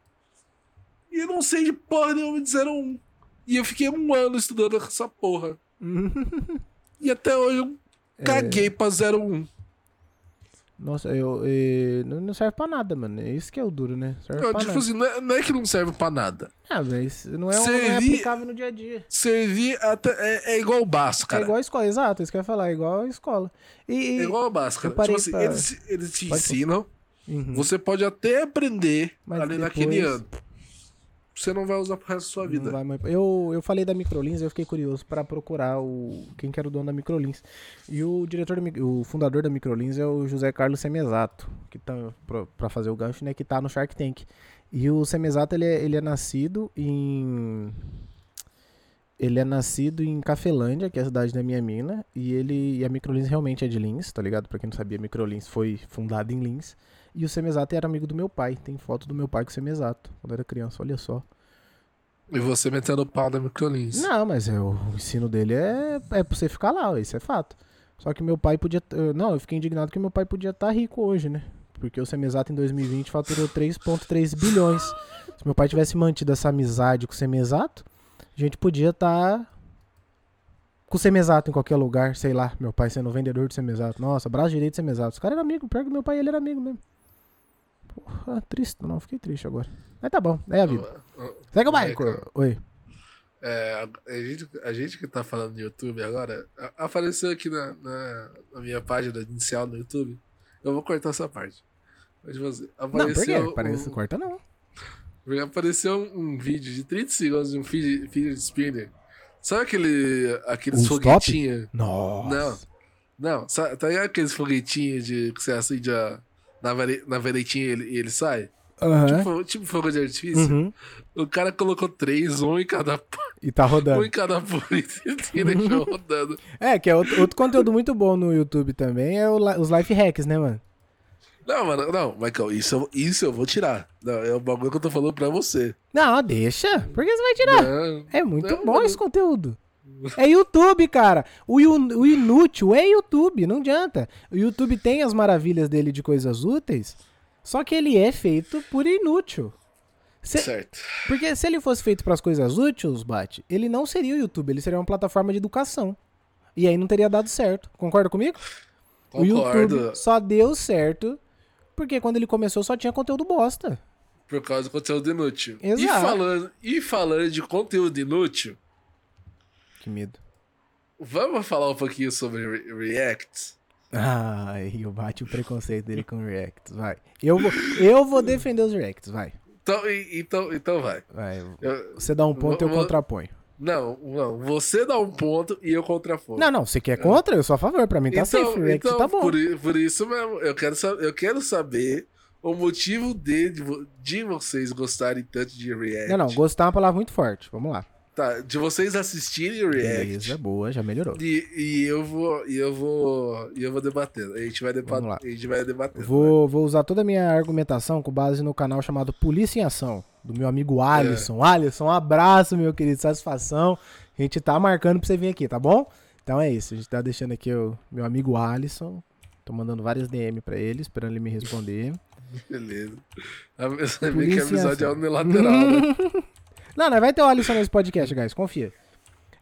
E eu não sei de porra nenhuma de 0 a 1. E eu fiquei um ano estudando essa porra. E até hoje eu caguei pra 0 a 1. Nossa, eu, eh, não serve pra nada, mano. É isso que é o duro, né? Serve Não, pra tipo nada. assim, não é, não é que não serve pra nada. Ah, mas não é, um, não é Servir- aplicável no dia a dia. Servir até, é, é igual o baço, cara. É igual a escola, exato, isso que eu ia falar, é igual a escola. E, É igual o baço, cara. eu Tipo assim, pra- eles, eles te Pode ensinam, Uhum. você pode até aprender Mas ali depois- naquele ano. Você não vai usar pro resto da sua vida. vai Eu, eu falei da Microlins, eu fiquei curioso pra procurar o quem que era o dono da Microlins. E o diretor, da o fundador da Microlins é o José Carlos Semesato, que tá pra- pra fazer o gancho, né, que tá no Shark Tank. E o Semesato ele é, ele é nascido em ele é nascido em Cafelândia, que é a cidade da minha mina, e ele e a Microlins realmente é de Lins, tá ligado? Pra quem não sabia, a Microlins foi fundada em Lins. E o Semesato era amigo do meu pai, tem foto do meu pai com o Semesato, quando era criança, olha só. E você metendo o pau da Microlins. Não, mas é, o ensino dele é, é pra você ficar lá, isso é fato. Só que meu pai podia. eu- Não, eu fiquei indignado que meu pai podia estar rico hoje, né? Porque o Semesato em 2020 faturou 3,3 bilhões. Se meu pai tivesse mantido essa amizade com o Semesato, a gente podia estar com o Semesato em qualquer lugar, sei lá. Meu pai sendo vendedor de Semesato. Nossa, braço direito de Semesato. Os caras eram amigos, pior que meu pai ele era amigo mesmo. Porra, triste, não, fiquei triste agora. Mas tá bom, é a vida. Segue o barco. cara. Oi. É, a, gente, a gente que tá falando no YouTube agora, apareceu aqui na, na, na minha página inicial no YouTube. Eu vou cortar essa parte. Mas tipo assim, Não, por apareceu. Parece um- corta não. Apareceu um, um vídeo de 30 segundos de um fidget, fidget spinner. Sabe aquele, aqueles Os foguetinhos? Nossa. Não, sabe, tá ligado aqueles foguetinhos de, que você acende a, na, vare, na varetinha e ele, ele sai? Aham. Tipo, tipo fogo de artifício. Uhum. O cara colocou três, um em cada, E tá um rodando. em cada polícia e deixou rodando. É, que é outro, outro conteúdo muito bom no YouTube também, é o os life hacks, né, mano? Não, mano, não, Michael, isso, eu- isso eu vou tirar. Não, é o bagulho que eu tô falando pra você. Não, deixa. Por que você vai tirar? Não, É muito Não, bom mano. esse conteúdo. É YouTube, cara. O, o inútil é YouTube, não adianta. O YouTube tem as maravilhas dele de coisas úteis, só que ele é feito por inútil. Se- certo. porque se ele fosse feito para as coisas úteis, Bate, ele não seria o YouTube, ele seria uma plataforma de educação. E aí não teria dado certo. Concorda comigo? O Concordo. YouTube só deu certo porque quando ele começou só tinha conteúdo bosta. Por causa do conteúdo inútil. E Exato. falando, e falando de conteúdo inútil, Que medo. vamos falar um pouquinho sobre Re- React? Ai, eu bate o preconceito dele com Reacts, vai. Eu vou, eu vou defender os Reacts, vai. Então, e- então, então vai. Vai, Eu- você dá um ponto, eu Vou- vou- contraponho. não, não. Você dá um ponto e eu contraponto. Não, não, você quer contra? Eu sou a favor. Pra mim tá então, safe. React então tá bom. Por, por isso mesmo, eu quero, eu quero saber o motivo de, de vocês gostarem tanto de React. Não, não, gostar é uma palavra muito forte. Vamos lá. Tá, de vocês assistirem React. Beleza, boa, já melhorou. E, e eu vou. E eu vou. E eu vou debatendo. A gente vai debater. A gente vai debatendo. Vou, vou usar toda a minha argumentação com base no canal chamado Polícia em Ação, do meu amigo Alisson. Alisson, um abraço, meu querido, satisfação. A gente tá marcando pra você vir aqui, tá bom? Então é isso, a gente tá deixando aqui o meu amigo Alisson. Tô mandando várias DM pra ele, esperando ele me responder. Beleza. A- Você vê que a amizade é unilateral, né? Não, não, vai ter o Alisson nesse podcast, guys, confia.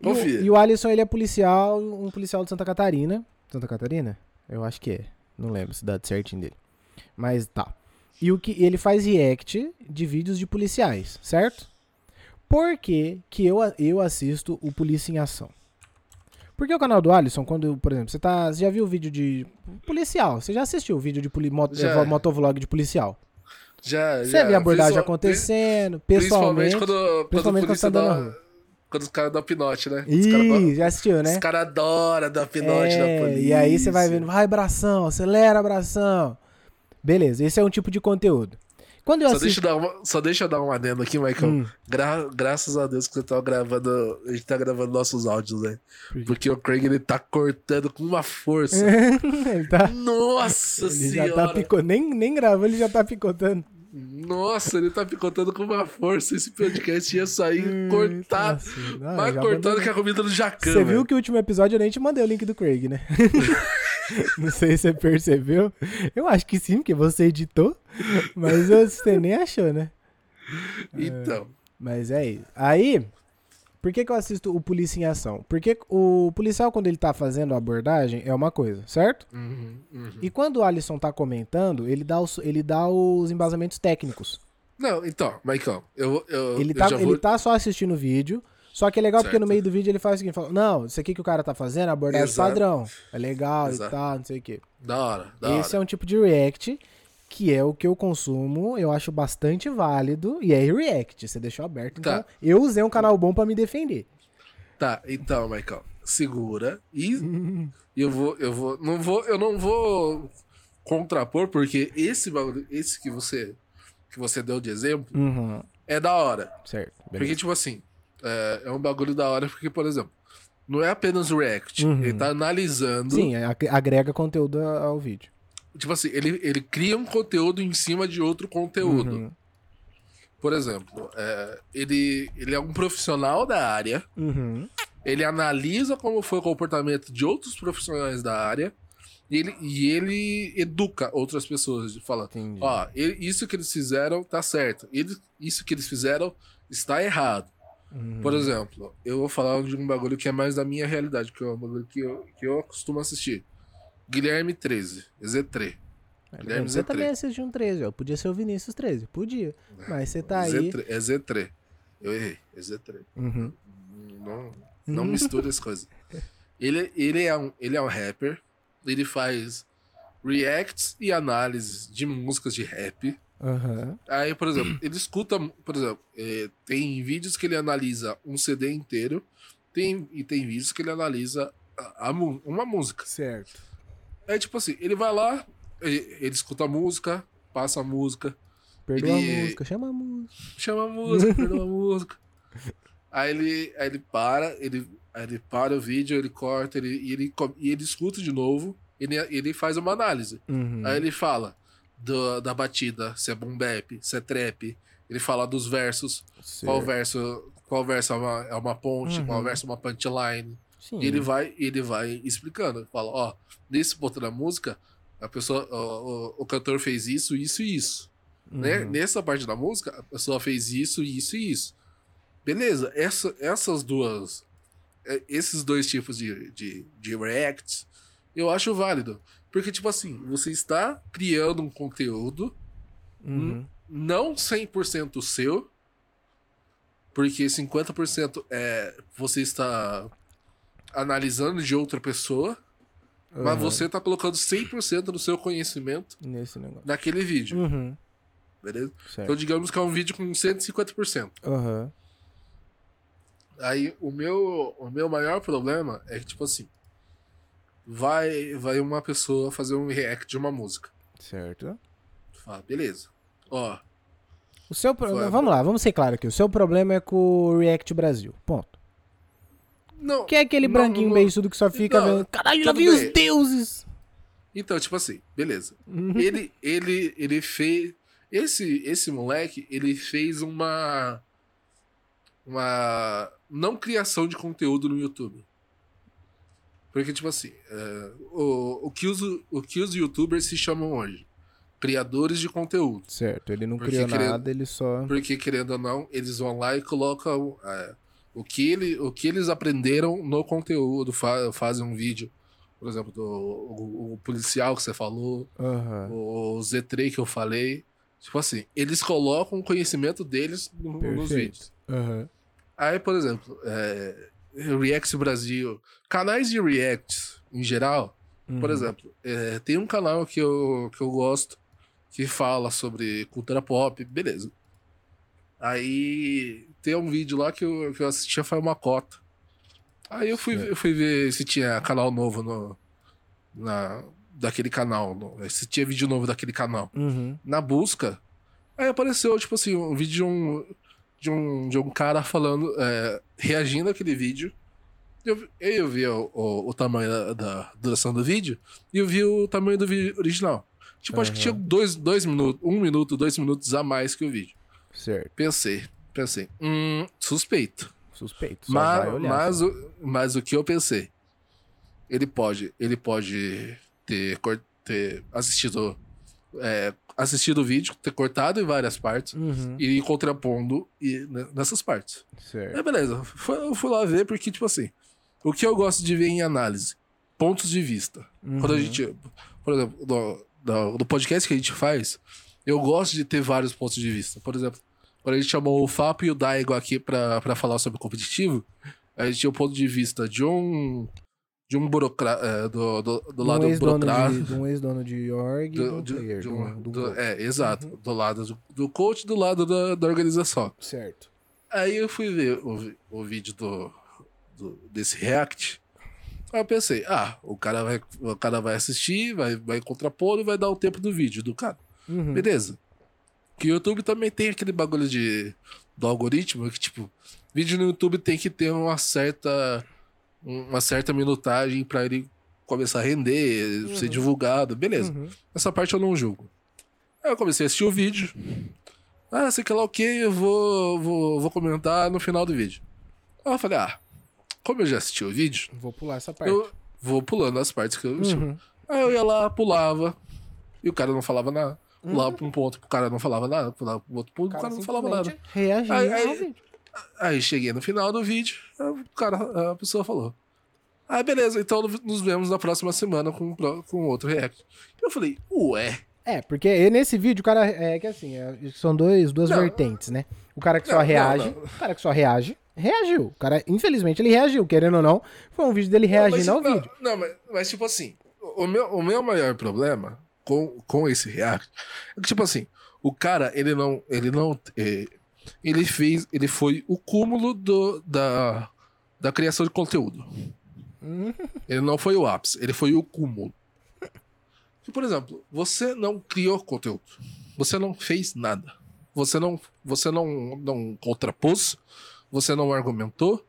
E o- Confia. E o, Alisson, ele é policial, um policial de Santa Catarina. Santa Catarina? Eu acho que é. Não lembro se dá certinho dele. Mas tá. E o que ele faz react de vídeos de policiais, certo? Por que, que eu, a- eu assisto o Polícia em Ação? Porque o canal do Alisson, quando, por exemplo, você, tá, você já viu o vídeo de policial? Você já assistiu o vídeo de poli, Já. motovlog de policial? Já, Você já. vê a abordagem Principal- acontecendo, Principalmente pessoalmente. quando, quando, principalmente quando tá dá. rua. Quando os caras dão pinote, né? Ih, já assistiu, né? Os caras adoram dar pinote É, na polícia. E aí você vai vendo, vai, abração, acelera, abração. Beleza, esse é um tipo de conteúdo. Quando eu Só deixa, assisto. eu dar uma, só deixa eu dar um adendo aqui, Michael. Hum. Gra- graças a Deus que você tá gravando. A gente tá gravando nossos áudios, né? Porque o Craig ele tá cortando com uma força. ele tá. Nossa Ele senhora! já tá picotando. Nem, nem gravou, ele já tá picotando. Nossa, ele tá picotando com uma força. Esse podcast ia sair cortado. Nossa, não, mais já cortado mandou- que a comida do Jacan. Você viu que o último episódio eu nem te mandei o link do Craig, né? Não sei se você percebeu. Eu acho que sim, porque você editou. Mas você nem achou, né? Então. Mas é isso. Aí, por que, que eu assisto o Polícia em Ação? Porque o policial, quando ele tá fazendo a abordagem, é uma coisa, certo? Uhum, uhum. E quando o Alisson tá comentando, ele dá os, ele dá os embasamentos técnicos. Não, então, Michael, eu, eu, Ele eu tá, ele vou... tá só assistindo o vídeo. Só que é legal porque Certo. no meio do vídeo ele faz o seguinte: fala, Não, isso aqui que o cara tá fazendo, é abordagem Exato. padrão. É legal e Exato. tal, não sei o quê. Da hora, da Esse é hora. um tipo de react que é o que eu consumo, eu acho bastante válido. E é react, você deixou aberto. Então, Tá. eu usei um canal bom pra me defender. Tá, então, Michael, segura e eu vou, eu vou, não vou, eu não vou contrapor porque esse bagulho, esse que você que você deu de exemplo Uhum, é da hora. certo. Porque beleza. tipo assim, é, é um bagulho da hora porque, por exemplo, não é apenas o react, Uhum. ele tá analisando, Sim, é, ag- agrega conteúdo ao vídeo. Tipo assim, ele, ele cria um conteúdo em cima de outro conteúdo. Uhum. Por exemplo, é, ele, ele é um profissional da área, Uhum. ele analisa como foi o comportamento de outros profissionais da área e ele, e ele educa outras pessoas, Entendi. ó, ele- isso que eles fizeram tá certo, ele, isso que eles fizeram está errado. Uhum. Por exemplo, eu vou falar de um bagulho que é mais da minha realidade, que é um bagulho que eu, que eu costumo assistir. Guilherme 13, Z3. Guilherme Você Z3. também assistiu um 13, ó. Podia ser o Vinícius 13, podia. Mas você tá aí. Z3, é Z3. Eu errei, é Z3. Uhum. Não, não mistura as coisas. Ele, ele, é um, ele é um rapper, ele faz reacts e análises de músicas de rap. Aham. Aí, por exemplo, ele escuta, por exemplo, eh, tem vídeos que ele analisa um CD inteiro, tem, e tem vídeos que ele analisa a- a uma música. Certo. É tipo assim, ele vai lá, ele, ele escuta a música, passa a música, Perdoa Ele- a música, chama a música. chama a música, perdoa a música. Aí ele, aí ele para, ele, aí ele para o vídeo, ele corta, ele, e, ele, e ele escuta de novo, ele, ele faz uma análise. Uhum. Aí ele fala do- da batida, se é boom bap, se é trap, ele fala dos versos, qual verso, qual verso é uma, é uma ponte, Uhum. qual verso é uma punchline. Sim. E ele vai, ele vai explicando. Fala, ó, nesse ponto da música, a pessoa, o, o, o cantor fez isso, isso e isso. Né? Uhum. Nessa parte da música, a pessoa fez isso, isso e isso. Beleza, essa, essas duas. é, Esses dois tipos de, de, de reacts, eu acho válido. Porque, tipo assim, você está criando um conteúdo Uhum. não 100% seu, porque 50% é você está analisando de outra pessoa, mas Aham. você está colocando 100% do seu conhecimento Nesse negócio. naquele vídeo. Uhum. beleza? Então, Certo. digamos que é um vídeo com 150%. Aham. Aí, o meu, o meu maior problema é que, tipo assim, vai, vai uma pessoa fazer um react de uma música. Certo. Fala, beleza. Ó, O seu pro... Vamos lá, vamos ser claro aqui. O seu problema é com o React Brasil. Ponto. Não. Que é aquele não, branquinho não- beiçudo que só fica Não, vendo. Caralho, lá vem os deuses! Então, tipo assim, beleza. Uhum. ele, ele, ele fez. Esse, esse moleque, ele fez uma. Uma. Não criação de conteúdo no YouTube. Porque, tipo assim, é, o, o, que os, o que os youtubers se chamam hoje? Criadores de conteúdo. Certo, ele não Porque criou nada, ele só. Porque, querendo ou não, eles vão lá e colocam é, o, que ele, o que eles aprenderam no conteúdo. Fa fazem um vídeo, por exemplo, do o, o policial que você falou, Aham. o Z3 que eu falei. Tipo assim, eles colocam o conhecimento deles no- nos vídeos. Aham. Aí, por exemplo, é, Reacts Brasil, canais de Reacts em geral, por Uhum. exemplo, é, tem um canal que eu, que eu gosto que fala sobre cultura pop, beleza. Aí tem um vídeo lá que eu, que eu assistia foi uma cota. Aí eu fui, Certo. eu fui ver se tinha canal novo no, na, daquele canal, no- se tinha vídeo novo daquele canal. Uhum. Na busca, aí apareceu, tipo assim, um vídeo de um, de um, de um cara falando, é, reagindo àquele vídeo. Eu, eu vi o, o, o tamanho da, da duração do vídeo e eu vi o tamanho do vídeo original. Tipo, acho que tinha Aham. dois, dois minutos, um minuto, dois minutos a mais que o vídeo. Certo. Pensei, pensei, hum, suspeito. Suspeito. Mas, olhar. mas, o, mas o que eu pensei? Ele pode, ele pode ter, ter assistido, é, assistido o vídeo, ter cortado em várias partes Uhum. e ir contrapondo e, né, nessas partes. Certo. É beleza, foi- eu fui lá ver porque, tipo assim, o que eu gosto de ver em análise? Pontos de vista. Quando a Uhum. gente, por exemplo, do, do, do podcast que a gente faz, eu gosto de ter vários pontos de vista. Por exemplo, quando a gente chamou o Fapo e o Daigo aqui pra falar sobre competitivo, a gente tinha o ponto de vista de um. De um burocrata. do, do, do lado um ex-dono burocrata. de, um ex-dono de org Do, do player, de do- um- do do- é, exato. Do lado do, do coach e do lado da, da organização. Certo. Aí eu fui ver o, o vídeo do, do- desse React. Aí eu pensei, ah, o cara vai, o cara vai assistir, vai, vai contrapor e vai dar o tempo do vídeo do cara. Uhum. Beleza. Que o YouTube também tem aquele bagulho de, do algoritmo que, tipo, vídeo no YouTube tem que ter uma certa, uma certa minutagem pra ele começar a render, ser divulgado. Beleza. Uhum. Essa parte eu não julgo. Aí eu comecei a assistir o vídeo. Ah, sei que lá o que, eu vou, vou, vou comentar no final do vídeo. Aí eu falei, ah, como eu já assisti o vídeo, Vou pular essa parte. eu vou pulando as partes que eu. Uhum. Aí eu ia lá, pulava, e o cara não falava nada. Uhum. Pulava pra um ponto, o cara não falava nada, pra um outro ponto, o cara não falava nada. Reagia Aí- aí- ao vídeo. Aí cheguei no final do vídeo, o cara, a pessoa falou. Ah, beleza, então nos vemos na próxima semana com, com outro react. Eu falei, ué. É, porque nesse vídeo o cara. É que assim, é, são dois, duas Não. vertentes, né? O cara que só Não, não, reage. não. O cara que só reage, reagiu. O cara, infelizmente, ele reagiu, querendo ou não. Foi um vídeo dele reagindo Não, ao mas, vídeo. Não, não, mas, mas, tipo assim, o meu, o meu maior problema com, com esse react é que, tipo assim, o cara, ele não. Ele não. eh, Ele fez. Ele foi o cúmulo do, da, da criação de conteúdo. Ele não foi o ápice, ele foi o cúmulo. Que, por exemplo, você não criou conteúdo. Você não fez nada. Você não, você não, não contrapôs. Você não argumentou.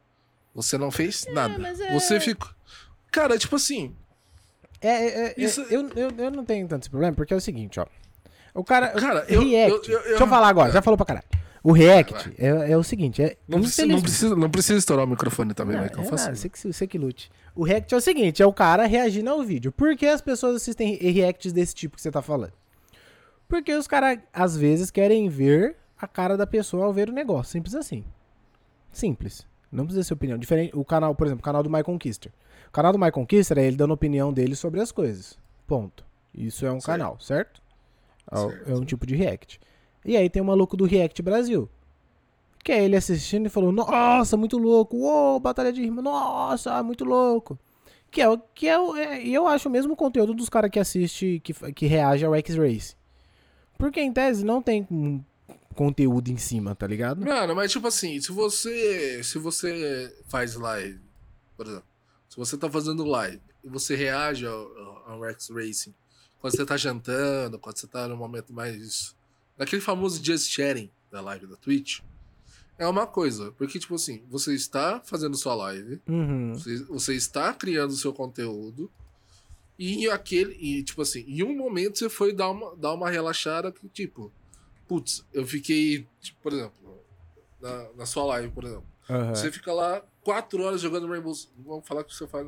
Você não fez nada. mas é- Você ficou. Cara, tipo assim. É, é, é, Isso- eu, eu, eu não tenho tanto esse problema, porque é o seguinte, ó. O cara. Cara, eu- React. eu- eu- Deixa eu falar agora, já falou pra caralho. O React Vai. é, é o seguinte, é. Não precisa, não, precisa, não precisa estourar o microfone também, Não, eu é faço. você, que, você que lute. O React é o seguinte, é o cara reagindo ao vídeo. Por que as pessoas assistem reacts desse tipo que você tá falando? Porque os caras, às vezes, querem ver a cara da pessoa ao ver o negócio. Simples assim. Simples. Não precisa ser opinião. Diferente, o canal, por exemplo, o canal do My Conquister. O canal do My Conquister é ele dando opinião dele sobre as coisas. Ponto. Isso é um Certo. canal, certo? É Certo. É um tipo de react. E aí tem o maluco do React Brasil. Que é ele assistindo e falou, nossa, muito louco, uou, batalha de rima, nossa, muito louco. Que é o que é, o- é e eu acho o mesmo conteúdo dos caras que assiste, que, que reage ao X-Race. Porque em tese não tem conteúdo em cima, tá ligado? Mano, mas tipo assim, se você. Se você faz live, por exemplo, se você tá fazendo live e você reage ao, ao Rex Racing quando você tá jantando, quando você tá no momento mais. Naquele famoso just sharing da live da Twitch, é uma coisa. Porque, tipo assim, você está fazendo sua live, Uhum. você, você está criando o seu conteúdo. E aquele. E, tipo assim, em um momento você foi dar uma, dar uma relaxada que, tipo, putz, eu fiquei, tipo, por exemplo, na, na sua live, por exemplo. Aham. Você fica lá quatro horas jogando Rainbow Six. Vamos falar que você faz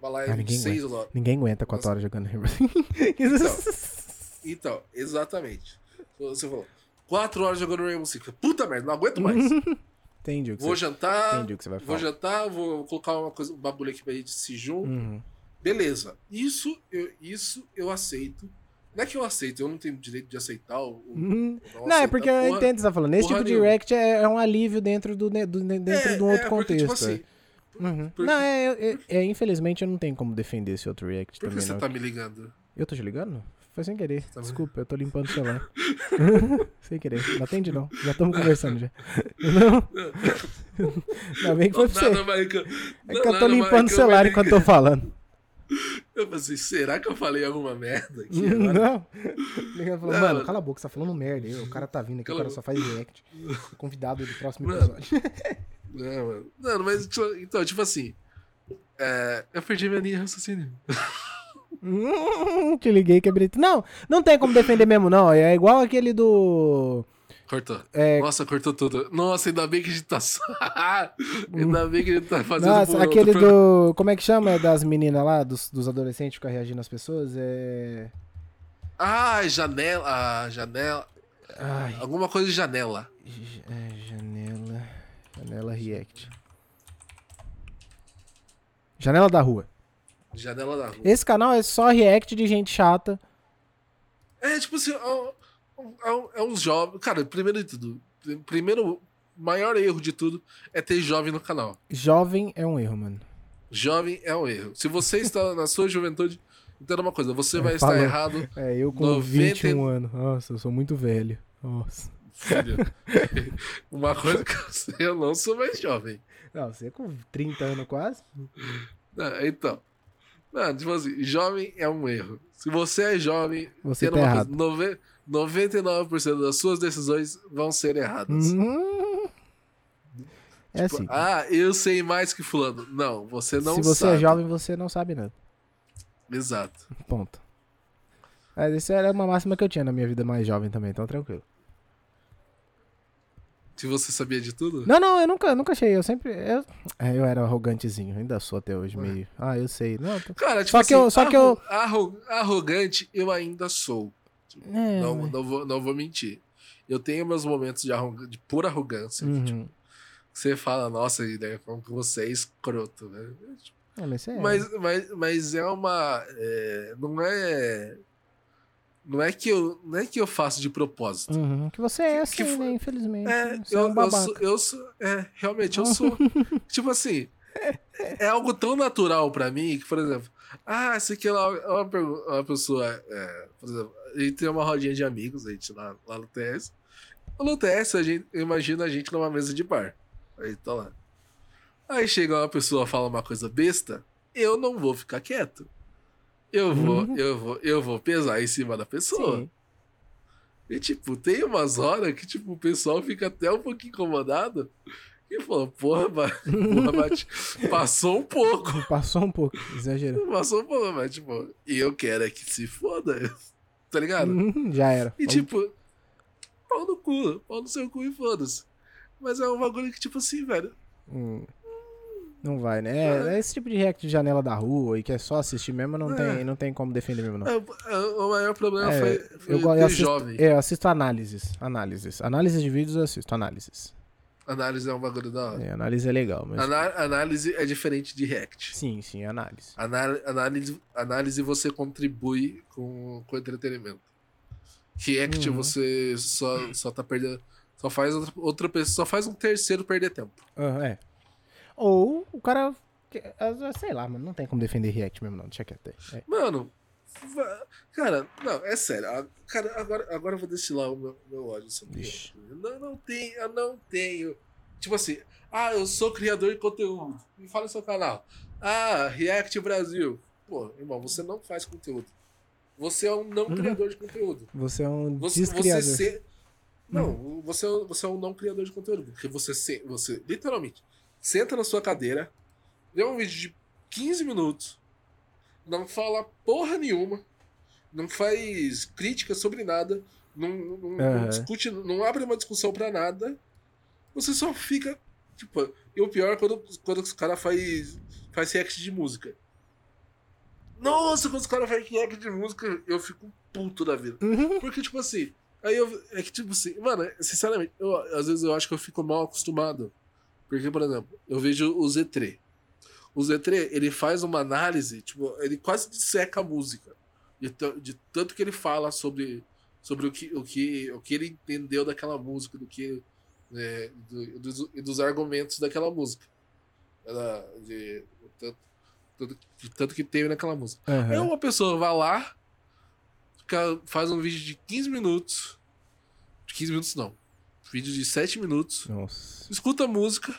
uma live Ah, de ninguém seis horas. Ninguém aguenta 4 horas jogando Rainbow Então, exatamente. Você falou, quatro horas jogando Rainbow Six. Puta merda, não aguento mais. Entendi o que Vou você... jantar, Entendi o que você vai vou falar. jantar, vou colocar uma coisa, um bagulho aqui pra gente se junto. Uhum. Beleza. Isso eu, isso eu aceito. Não é que eu aceito, eu não tenho direito de aceitar o. o- Uhum. não Não, é porque eu porra- entendo o que você tá falando. Esse tipo de react é, é um alívio dentro, do, do- dentro É, de um outro é, porque, tipo contexto. é. assim, Uhum. porque- Não, é, é- é, Infelizmente eu não tenho como defender esse outro react Por que também. você não. tá me ligando? Eu tô te ligando? Foi sem querer. Tá bem. Desculpa, eu tô limpando o celular. sem querer. Não atende não. Já estamos conversando já. Não. Ainda bem que foi pra você. Nada que, É que eu tô limpando o eu celular enquanto tô falando. Eu pensei, será que eu falei alguma merda aqui? Não. Falando, Não, mano, não. cala a boca, você tá falando merda. O cara tá vindo aqui, o Cala cara a só faz react. Convidado do próximo Mano. episódio. Não, mano. Não, mas tipo, então, tipo assim. é, eu perdi minha linha de raciocínio. Hum, te liguei, quebrei. Não, não tem como defender mesmo, não. É igual aquele do. Cortou. É, Nossa, cortou tudo. Nossa, ainda bem que a gente tá. só- ainda bem que a gente tá fazendo. nossa, aquele do. Como é que chama? Das meninas lá, dos, dos adolescentes que ficam reagindo às pessoas? É. Ah, janela. Ah, janela. Ai. Alguma coisa de janela. é, janela. Janela React. Janela da rua. Janela da rua. Esse canal é só react de gente chata. É, tipo assim, é, um- é, um- é jovens. Cara, primeiro de tudo. Primeiro, maior erro de tudo é ter jovem no canal. Jovem é um erro, mano. Jovem é um erro. Se você está na sua juventude, entenda uma coisa, você É, vai estar falou. errado, É, eu com 90 21 anos. Nossa, eu sou muito velho. Nossa. filho. Uma coisa que eu sei, eu não sou mais jovem. Não, você com 30 anos quase? Não, então. Não, tipo assim, jovem é um erro. Se você é jovem, Você tá errado. coisa, nove- 99% das suas decisões vão ser erradas. Hum. É Tipo, assim. ah, eu sei mais que fulano. Não, você não Se você sabe. é jovem, você não sabe nada. Exato. Ponto. Mas isso era uma máxima que eu tinha na minha vida mais jovem também, então tranquilo. Se você sabia de tudo? Não, não, eu nunca, nunca achei. Eu sempre. Eu, é, eu era arrogantezinho, ainda sou até hoje, meio. Ah, eu sei. Não, tô- Cara, tipo Só assim, que eu- só que eu- arro- arrogante eu ainda sou. É, não, mas- não, vou, não vou mentir. Eu tenho meus momentos de, arroga- de pura arrogância. que, tipo, Uhum. você fala, nossa, ideia, como que você é escroto, né? É, mas, é, Mas, mas, mas é uma. é, não é. Não é, que eu, não é que eu faço de propósito. Uhum, que você é assim, que foi- né? Infelizmente. É, eu, é um eu, sou, eu sou. É, realmente, eu sou. tipo assim. É algo tão natural pra mim que, por exemplo, ah, esse aqui é uma, é uma pessoa. é, por exemplo, a gente tem uma rodinha de amigos, a gente lá, lá no TS. No TS, a gente, imagina a gente numa mesa de bar. Aí tá lá. Aí chega uma pessoa fala uma coisa besta, eu não vou ficar quieto. Eu vou, Uhum. eu vou, eu vou pesar em cima da pessoa. Sim. E, tipo, tem umas horas que, tipo, o pessoal fica até um pouquinho incomodado. E fala, porra, mas, porra, mas passou um pouco. Passou um pouco, exagerou. Passou um pouco, mas, tipo, e eu quero é que se foda. Tá ligado? Uhum, Já era. E, tipo, pau no cu, pau no seu cu e foda-se. Mas é um bagulho que, tipo assim, velho. Hum. Não vai, né? É, é esse tipo de react de janela da rua e que é só assistir mesmo, não, É. tem, não tem como defender mesmo, não. é, é, o maior problema É, foi, foi eu, eu assisto, jovem. é, eu assisto análises. Análises. Análises de vídeos eu assisto, análises. Análise é um bagulho da hora. É, análise é legal, mas. Ana- análise é diferente de react. Sim, sim, análise. Ana- Análise, análise você contribui com, com entretenimento. React Uhum. você só, só tá perdendo. Só faz outra, pessoa. Só faz um terceiro perder tempo. Ah, é. Ou o cara. Sei lá, mano, não tem como defender react mesmo, não. Deixa quieto. É. Mano, Cara, não, é sério. Cara, agora, agora eu vou destilar o meu, meu ódio sobre Ixi. ele. Não, não tenho, eu não tenho. Tipo assim, ah, eu sou criador de conteúdo. Me fala o seu canal. Ah, React Brasil. Pô, irmão, você não faz conteúdo. Você é um não Uhum. criador de conteúdo. Você é um Você, você descriador. ser. Não, você, é- você é um não criador de conteúdo. Porque você, se, você literalmente senta na sua cadeira, vê um vídeo de 15 minutos, não fala porra nenhuma, não faz crítica sobre nada, não, não, não Aham. discute, não abre uma discussão pra nada. Você só fica. Tipo, e o pior é quando, quando os caras faz, faz react de música. Nossa, quando os caras fazem react de música, eu fico puto da vida. Uhum. Porque, tipo assim, aí eu. É que, tipo assim, mano, sinceramente, eu, às vezes eu acho que eu fico mal acostumado. Porque, por exemplo, eu vejo o Z3. O Z3, ele faz uma análise, tipo, ele quase disseca a música. De, de tanto que ele fala sobre, sobre o, que, o, que, o que ele entendeu daquela música, do que. é, do- dos, e dos argumentos daquela música. Ela, de, tanto, tanto, tanto que teve naquela música. Aí Aham. uma pessoa vai lá, fica- faz um vídeo de 15 minutos. De 15 minutos não. Vídeo de 7 minutos. Nossa. Escuta a música.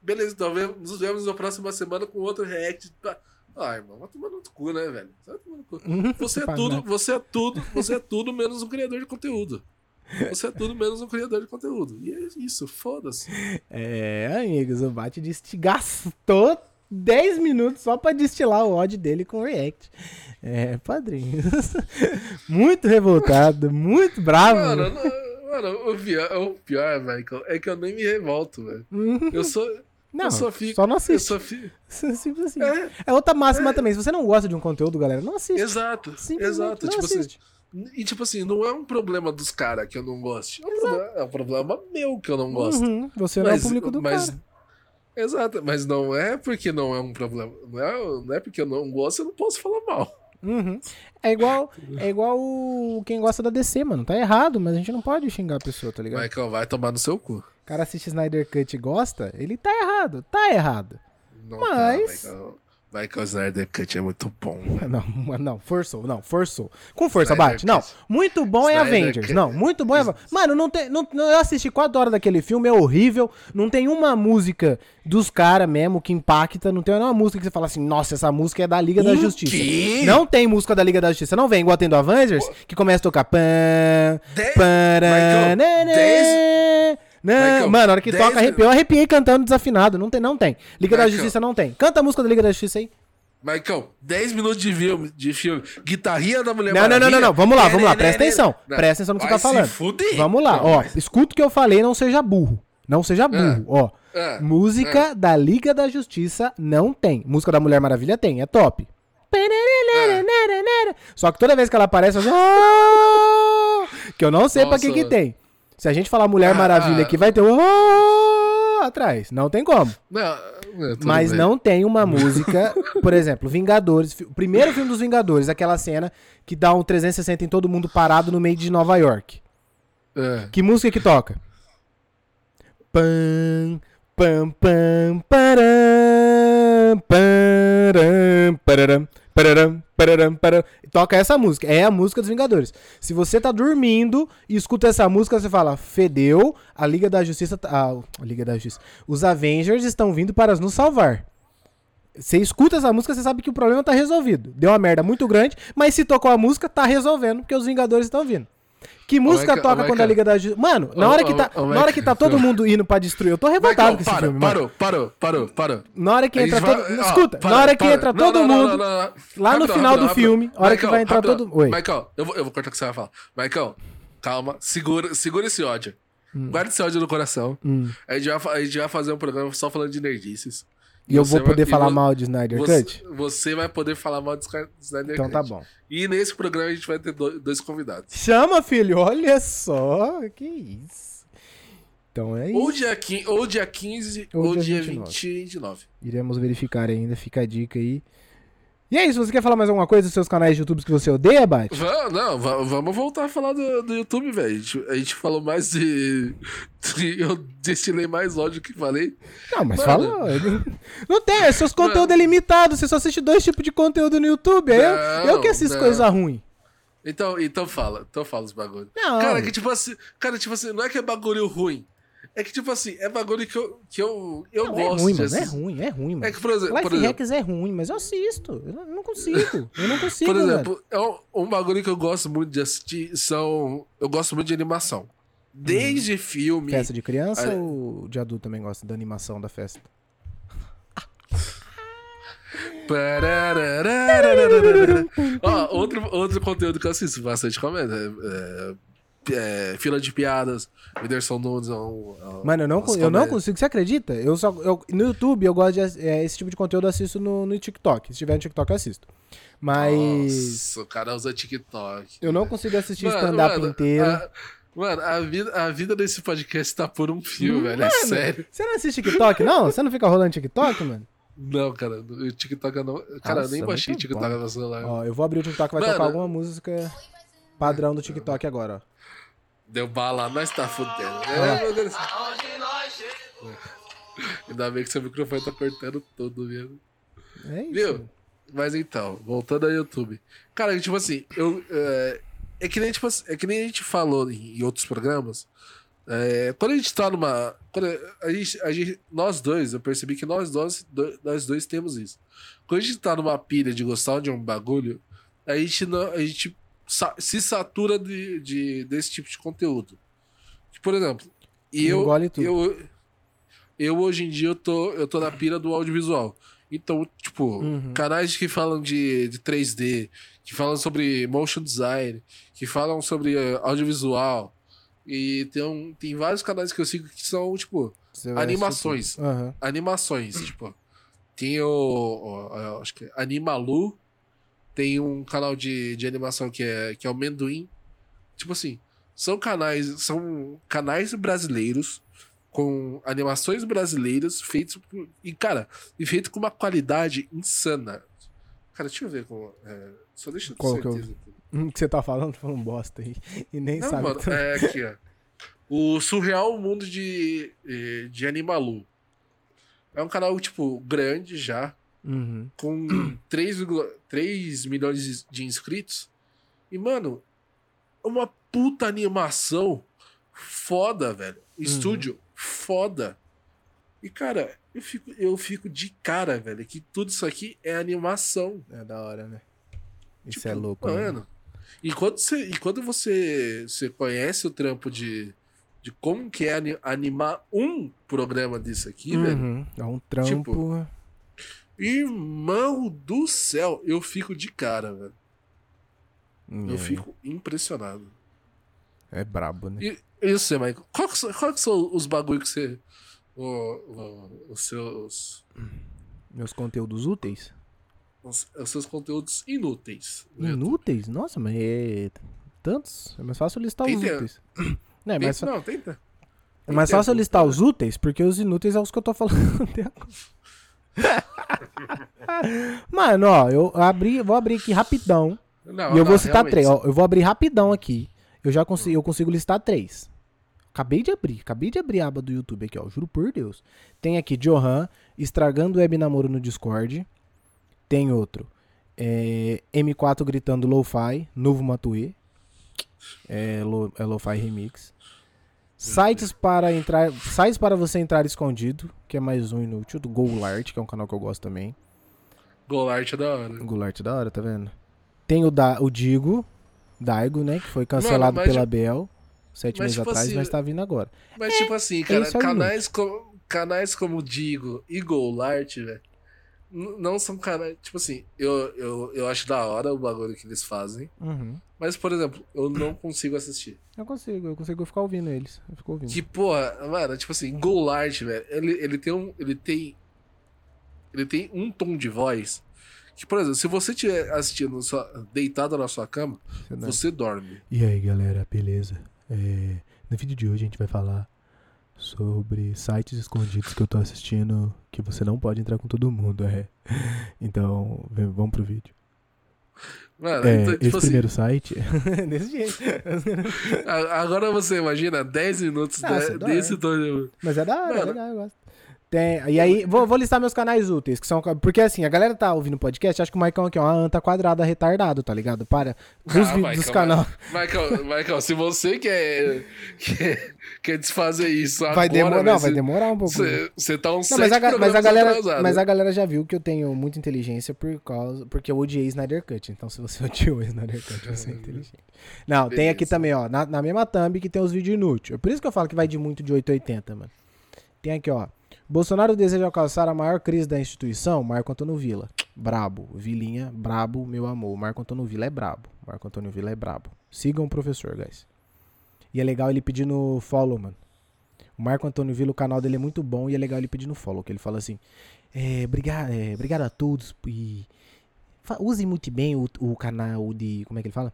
Beleza, então nos vemos na próxima semana com outro react. Pá. Ah, irmão, vai tomar no cu, né, velho? Vai tomar no cu. Você é tudo, você é tudo, você é tudo menos um criador de conteúdo. Você é tudo menos um criador de conteúdo. E é isso, foda-se. É, amigos, o Bate disse gastou 10 minutos só pra destilar o ódio dele com o React. É, padrinho. muito revoltado, muito bravo. Mano, não- mano, o pior, o pior, Michael, é que eu nem me revolto, velho. Uhum. Eu sou. Não, eu só, fico, só não Eu assiste. só fico. Simples assim. É, É outra máxima também. Se você não gosta de um conteúdo, galera, não assiste. exato. Exato. não Tipo assim, assiste. e tipo assim, não é um problema dos caras que eu não gosto. É um, problema, é um problema meu que eu não gosto. Uhum, Você não é o público do mas, cara. Exato, mas não é porque não é um problema. Não é, não é porque eu não gosto, eu não posso falar mal. Uhum. É igual, é igual o- quem gosta da DC, mano. Tá errado, mas a gente não pode xingar a pessoa, tá ligado? Michael vai tomar no seu cu. O cara assiste Snyder Cut e gosta, ele tá errado. Tá errado. Não Mas- Tá, Michael. Michael Snyder Cut é muito bom. Não, não, forçou, não, forçou. Com força, Snyder bate. Não, Cut. muito bom é Snyder Avengers. Cut. Não, muito bom é Avengers. Mano, não tem. Não, não- eu assisti 4 horas daquele filme, é horrível. Não tem uma música dos caras mesmo que impacta. Não tem nenhuma música que você fala assim, nossa, essa música é da Liga da O Justiça. quê? Não tem música da Liga da Justiça. Não vem igual tem do Avengers, que começa a tocar. Pam, Dez- pará, Michael, Michael, Mano, na hora que toca, arrepiou. Eu arrepiei cantando desafinado. Não tem, não tem. Liga da Michael. Justiça não tem. Canta a música da Liga da Justiça aí. Michael, 10 minutos de filme, de filme. Guitarrinha da Mulher Não, não, não, Maravilha. não, não. Vamos lá, vamos lá. Presta atenção. Não. Presta atenção no que você tá falando. fuder. Vamos lá, Não, ó. mas- Escuta o que eu falei, não seja burro. Não seja burro, ó. Ah, Música da Liga da Justiça não tem. Música da Mulher Maravilha tem, é top. Só que toda vez que ela aparece, eu "Oh!" que eu não sei pra que Nossa. que tem. Se a gente falar Mulher Ah, Maravilha ah. aqui, vai ter "Oh!" atrás. Não tem como. Não, Mas bem. não tem uma música, por exemplo, Vingadores, o primeiro filme dos Vingadores, aquela cena que dá um 360 em todo mundo parado no meio de Nova York. É. Que música que toca? Pam, pam, pam, param, param, pararam, pararam, pararam, pararam. Toca essa música. É a música dos Vingadores. Se você tá dormindo e escuta essa música, você fala: Fedeu, a Liga da Justiça. tá- ah, a Liga da Justiça. Os Avengers estão vindo para nos salvar. Você escuta essa música, você sabe que o problema tá resolvido. Deu uma merda muito grande, mas se tocou a música, tá resolvendo, porque os Vingadores estão vindo. Que música Michael, toca ô, quando a Michael. Liga da Justiça. Mano, na hora que tá, na hora que tá todo mundo indo pra destruir, eu tô revoltado com esse para, filme, parou, parou, parou, parou. Na hora que entra todo. ó, Escuta, para, na hora que para. entra Não, todo não, mundo. não, lá no final do filme, hora que vai entrar todo- Oi. Michael, eu vou, eu vou cortar o que você vai falar. Michael, calma, segura, segura esse ódio. Hum. Guarda esse ódio no coração. A, gente vai, a gente vai fazer um programa só falando de nerdices. E eu vou vai- poder e falar mal de Snyder Você, Cut? você vai poder falar mal de Snyder Então Cut. tá bom. E nesse programa a gente vai ter do- dois convidados. Chama, filho, olha só. Que isso. Então é Ou isso. dia, quin- ou dia 15 Ou ou, dia dia 29. 20 e 29. Iremos verificar ainda, fica a dica aí. E é isso, você quer falar mais alguma coisa dos seus canais de YouTube que você odeia, Bate? Va- Não, va- vamos voltar a falar do, do YouTube, velho. A gente, falou mais de, de- Eu destilei mais ódio que falei. Não, mas Mano. fala. Não tem, é seus conteúdos é limitado. Você só assiste dois tipos de conteúdo no YouTube. Aí eu, eu Não, que assisto não. coisa ruim. Então, então fala, então fala os bagulhos. Não. Cara, que tipo assim, cara, tipo assim, não é que é bagulho ruim. É que, tipo assim, é bagulho que eu, que eu, eu Não, gosto é ruim, mano. É ruim, é ruim, mano. É que, por exemplo, por Life exemplo, Hacks é ruim, mas eu assisto. Eu não- consigo. Eu não consigo, por exemplo é um, um bagulho que eu gosto muito de assistir são. Eu gosto muito de animação. Desde filme. Festa de criança Ah, ou de adulto também gosta da animação da festa? Ó, outro, outro conteúdo que eu assisto bastante comédia. É, é, é, fila de piadas. Whindersson Nunes. é um- é Mano, eu não, eu não consigo, você acredita? Eu só, eu, no YouTube eu gosto de é, esse tipo de conteúdo eu assisto no, no TikTok. Se tiver no TikTok eu assisto. Mas Nossa, o cara usa TikTok. eu não consigo assistir Mano, stand-up mano, inteiro. A, mano, a vida, a vida desse podcast tá por um fio, velho. É Mano, sério. Você não assiste TikTok, não? Você não fica rolando TikTok, mano? Não, cara, o TikTok não. Cara, eu Nossa, nem baixei TikTok bom. no celular. Ó, eu vou abrir o TikTok, vai Mano. tocar alguma música padrão do TikTok agora, ó. Deu bala, nós tá fudendo. lá. É, meu Deus. Ainda bem que seu microfone tá cortando tudo mesmo. É isso. Viu? Mas então, voltando ao YouTube. Cara, tipo assim, eu. É, é que nem, tipo, assim, é que nem a gente falou em, em outros programas. É, quando a gente tá numa. Quando a gente, a gente- nós dois, eu percebi que nós dois, do- nós dois temos isso. Quando a gente tá numa pilha de gostar de um bagulho, a gente, não, a gente sa- se satura de, de- desse tipo de conteúdo. Por exemplo, eu, Engole tudo. eu, eu hoje em dia eu tô, eu tô na pira do audiovisual. Então, tipo, Uhum. canais que falam de, de 3D, que falam sobre motion design, que falam sobre eh, audiovisual. E tem, um, tem vários canais que eu sigo que são, tipo, animações. Aham. animações, tipo. Tem o, o- o- acho que é Animalu, tem um canal de, de animação que é, que é o Menduim. Tipo assim, são canais, são canais brasileiros com animações brasileiras feitos por, e cara, e feito com uma qualidade insana. Cara, deixa eu ver como, é, só deixa eu ter Qual que o- certeza. Hum, que você tá falando, falando bosta aí. E nem Não, sabe. mano, é aqui, ó. O Surreal Mundo de, eh, de Animalu. É um canal, tipo, grande já, Uhum. com 3,3 milhões de inscritos. E, mano, uma puta animação foda, velho. Estúdio foda. E, cara, eu fico, eu fico de cara, velho, que tudo isso aqui é animação. É da hora, né? Isso Tipo, é louco, né? Mano. E quando você, e quando você, você conhece o trampo de, de como que é ani- animar um programa desse aqui, velho. Uhum. É um trampo. Tipo, Irmão do céu, eu fico de cara, velho. É, Eu fico impressionado. é brabo, né? E, você, Michael? Qual que, são- qual que são os bagulho que você. o- o- os seus. Meus conteúdos úteis? Os, os seus conteúdos inúteis. YouTube? Inúteis? Nossa, mas é. Tantos? É mais fácil listar os úteis. Não, é Tem- mais, fa- Não, tenta. é mais fácil listar os úteis, porque os inúteis é os que eu tô falando até agora. Mano, ó, eu abri, vou abrir aqui rapidão. Não, e eu não, vou citar três. Ó, eu vou abrir rapidão aqui. Eu já consigo, eu consigo listar três. Acabei de abrir, acabei de abrir a aba do YouTube aqui, ó. Juro por Deus. Tem aqui Johan, estragando web namoro no Discord. Tem outro. é, M4 gritando lo-fi, novo Matuê. É, lo, é lo-fi remix. Sites para entrar, sites para você entrar escondido, que é mais um inútil, do Golart, que é um canal que eu gosto também. Golart é da hora. O Goulart da hora, tá vendo? Tem o, da, o Digo, Daigo, né? Que foi cancelado mas pela tipo- Bel sete mas meses tipo atrás, assim, mas tá vindo agora. Mas, tipo assim, cara, isso é canais, como, canais como Digo e Golart, velho, não são canais. Tipo assim, eu, eu, eu acho da hora o bagulho que eles fazem. Uhum. Mas, por exemplo, eu não consigo assistir. Eu consigo, eu consigo ficar ouvindo eles. Eu fico ouvindo. Que, porra, mano, tipo assim, Golart, velho, ele, ele tem um. Ele tem. Ele tem um tom de voz. Que, por exemplo, se você estiver assistindo sua- deitado na sua cama, Você dá- você dorme. E aí, galera, beleza? É, no vídeo de hoje a gente vai falar sobre sites escondidos que eu tô assistindo que você não pode entrar com todo mundo, é. Então, vamos pro vídeo. Mano, É, então, esse tipo assim, primeiro site. desse jeito. agora você imagina 10 minutos Ah, de- você dá, desse é. tom. Mas é da hora, é Mano. legal, eu gosto. Tem, e aí, vou, vou listar meus canais úteis, que são. Porque assim, a galera tá ouvindo podcast, acha que o Maicon aqui é uma anta quadrada retardado, tá ligado? Para. Dos Ah, vídeos dos Michael, canal. Michael, Michael, se você quer, quer, quer desfazer isso Vai agora, demorar, não, vai demorar um pouco. Você, tá uns Não, mas a, mas, a galera, atrasado. mas a galera já viu que eu tenho muita inteligência por causa. Porque eu odiei Snyder Cut. Então, se você odiou Snyder Cut, você é inteligente. Não, tem aqui Beleza. também, ó. Na, na mesma thumb que tem os vídeos inúteis. Por isso que eu falo que vai de muito de 880, mano. Tem aqui, ó. Bolsonaro deseja alcançar a maior crise da instituição. Marco Antônio Vila. Brabo. Vilinha, brabo, meu amor. Marco Antônio Vila é brabo. Marco Antônio Vila é brabo. Sigam o professor, guys. E é legal ele pedindo follow, mano. O Marco Antônio Vila, o canal dele é muito bom e é legal ele pedindo follow, que ele fala assim: é, obrigado, é, obrigado a todos e use muito bem o, o canal de. Como é que ele fala?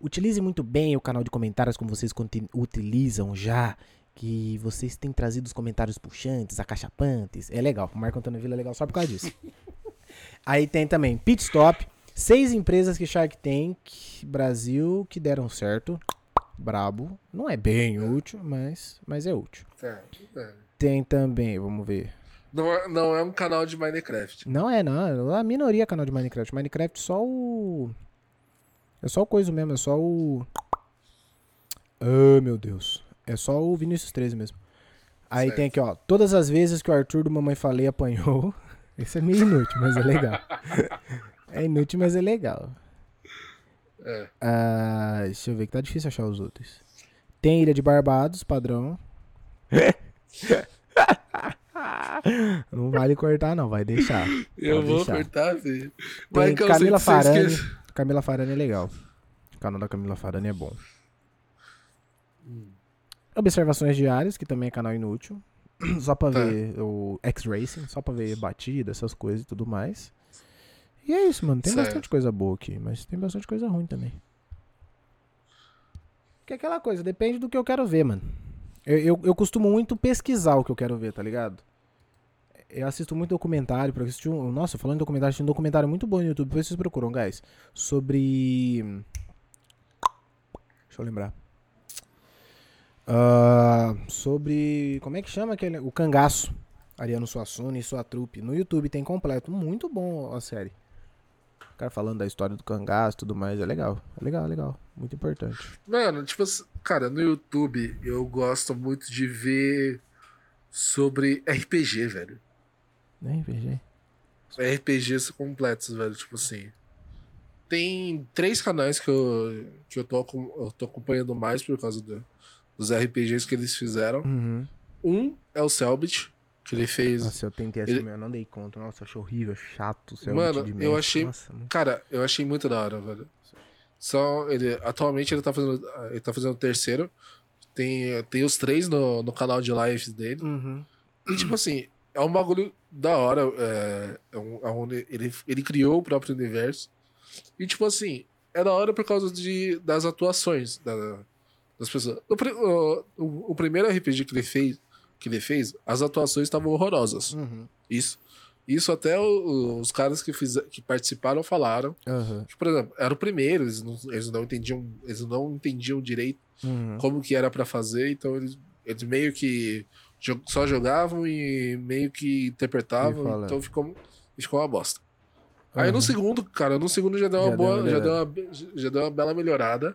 Utilize muito bem o canal de comentários como vocês utilizam já. Que vocês têm trazido os comentários puxantes, acachapantes. É legal. O Marco Antônio Vila é legal só por causa disso. Aí tem também Pit Stop. Seis empresas que Shark Tank Brasil que deram certo. Brabo. Não é bem útil, mas, mas é útil. É, é. Tem também, vamos ver. Não, é, não é um canal de Minecraft. Não é, não. A minoria é canal de Minecraft. Minecraft só o. É só o coisa mesmo, é só o. Ah, meu Deus. É só o Vinicius 13 mesmo. Aí Certo. tem aqui, ó. Todas as vezes que o Arthur do Mamãe Falei apanhou. Esse é meio inútil, mas é legal. é inútil, mas é legal. É. Ah, deixa eu ver que tá difícil achar os outros. Tem Ilha de Barbados, padrão. não vale cortar, não, vai deixar. Eu vou deixar. cortar, filho. Tem Camila Farani. Camila Farani é legal. O canal da Camila Farani é bom. Observações diárias, que também é canal inútil. Só pra Tá. ver o X-Racing, só pra ver batida, essas coisas e tudo mais. E é isso, mano. Tem Certo. bastante coisa boa aqui, mas tem bastante coisa ruim também. Que é aquela coisa, depende do que eu quero ver, mano. Eu, eu, eu costumo muito pesquisar o que eu quero ver, tá ligado? Eu assisto muito documentário, porque assisti um. Nossa, falando em documentário, assisti um documentário muito bom no YouTube, depois vocês procuram, guys. Sobre. Deixa eu lembrar. Ah, sobre. Como é que chama aquele. O cangaço. Ariano Suassuna e sua trupe. No YouTube tem completo. Muito bom a série. O cara falando da história do cangaço e tudo mais. É legal. É legal, é legal. Muito importante. Mano, tipo assim, cara, no YouTube eu gosto muito de ver sobre RPG, velho. Nem veja. RPGs completos, velho. Tipo assim. Tem três canais que eu, que eu, tô, eu tô acompanhando mais por causa do- dos RPGs que eles fizeram. Uhum. Um é o Selbit, que ele fez. Nossa, eu tentei Ele- assistir, eu não dei conta. Nossa, achei horrível, chato. Céu Mano, de eu achei- Nossa, Cara, eu achei muito da hora, velho. Só ele. Atualmente ele tá fazendo. Ele tá fazendo o terceiro. Tem, tem os três no, no canal de lives dele. Uhum. E tipo assim, é um bagulho da hora. É, é um, é onde ele, ele criou o próprio universo. E tipo assim, é da hora por causa de, das atuações da- das pessoas. O, o, o- primeiro RPG que ele fez, que ele fez, as atuações estavam horrorosas. Uhum. Isso. Isso até o- os caras que, fiz, que participaram falaram. Aham. Que, por exemplo, era o primeiro, eles não, eles não entendiam, eles não entendiam direito Uhum. como que era pra fazer, então eles, eles meio que só jogavam e meio que interpretavam, então ficou, ficou uma bosta. Aí no segundo, cara, no segundo já deu uma Já deu boa, uma já deu uma, já deu uma bela melhorada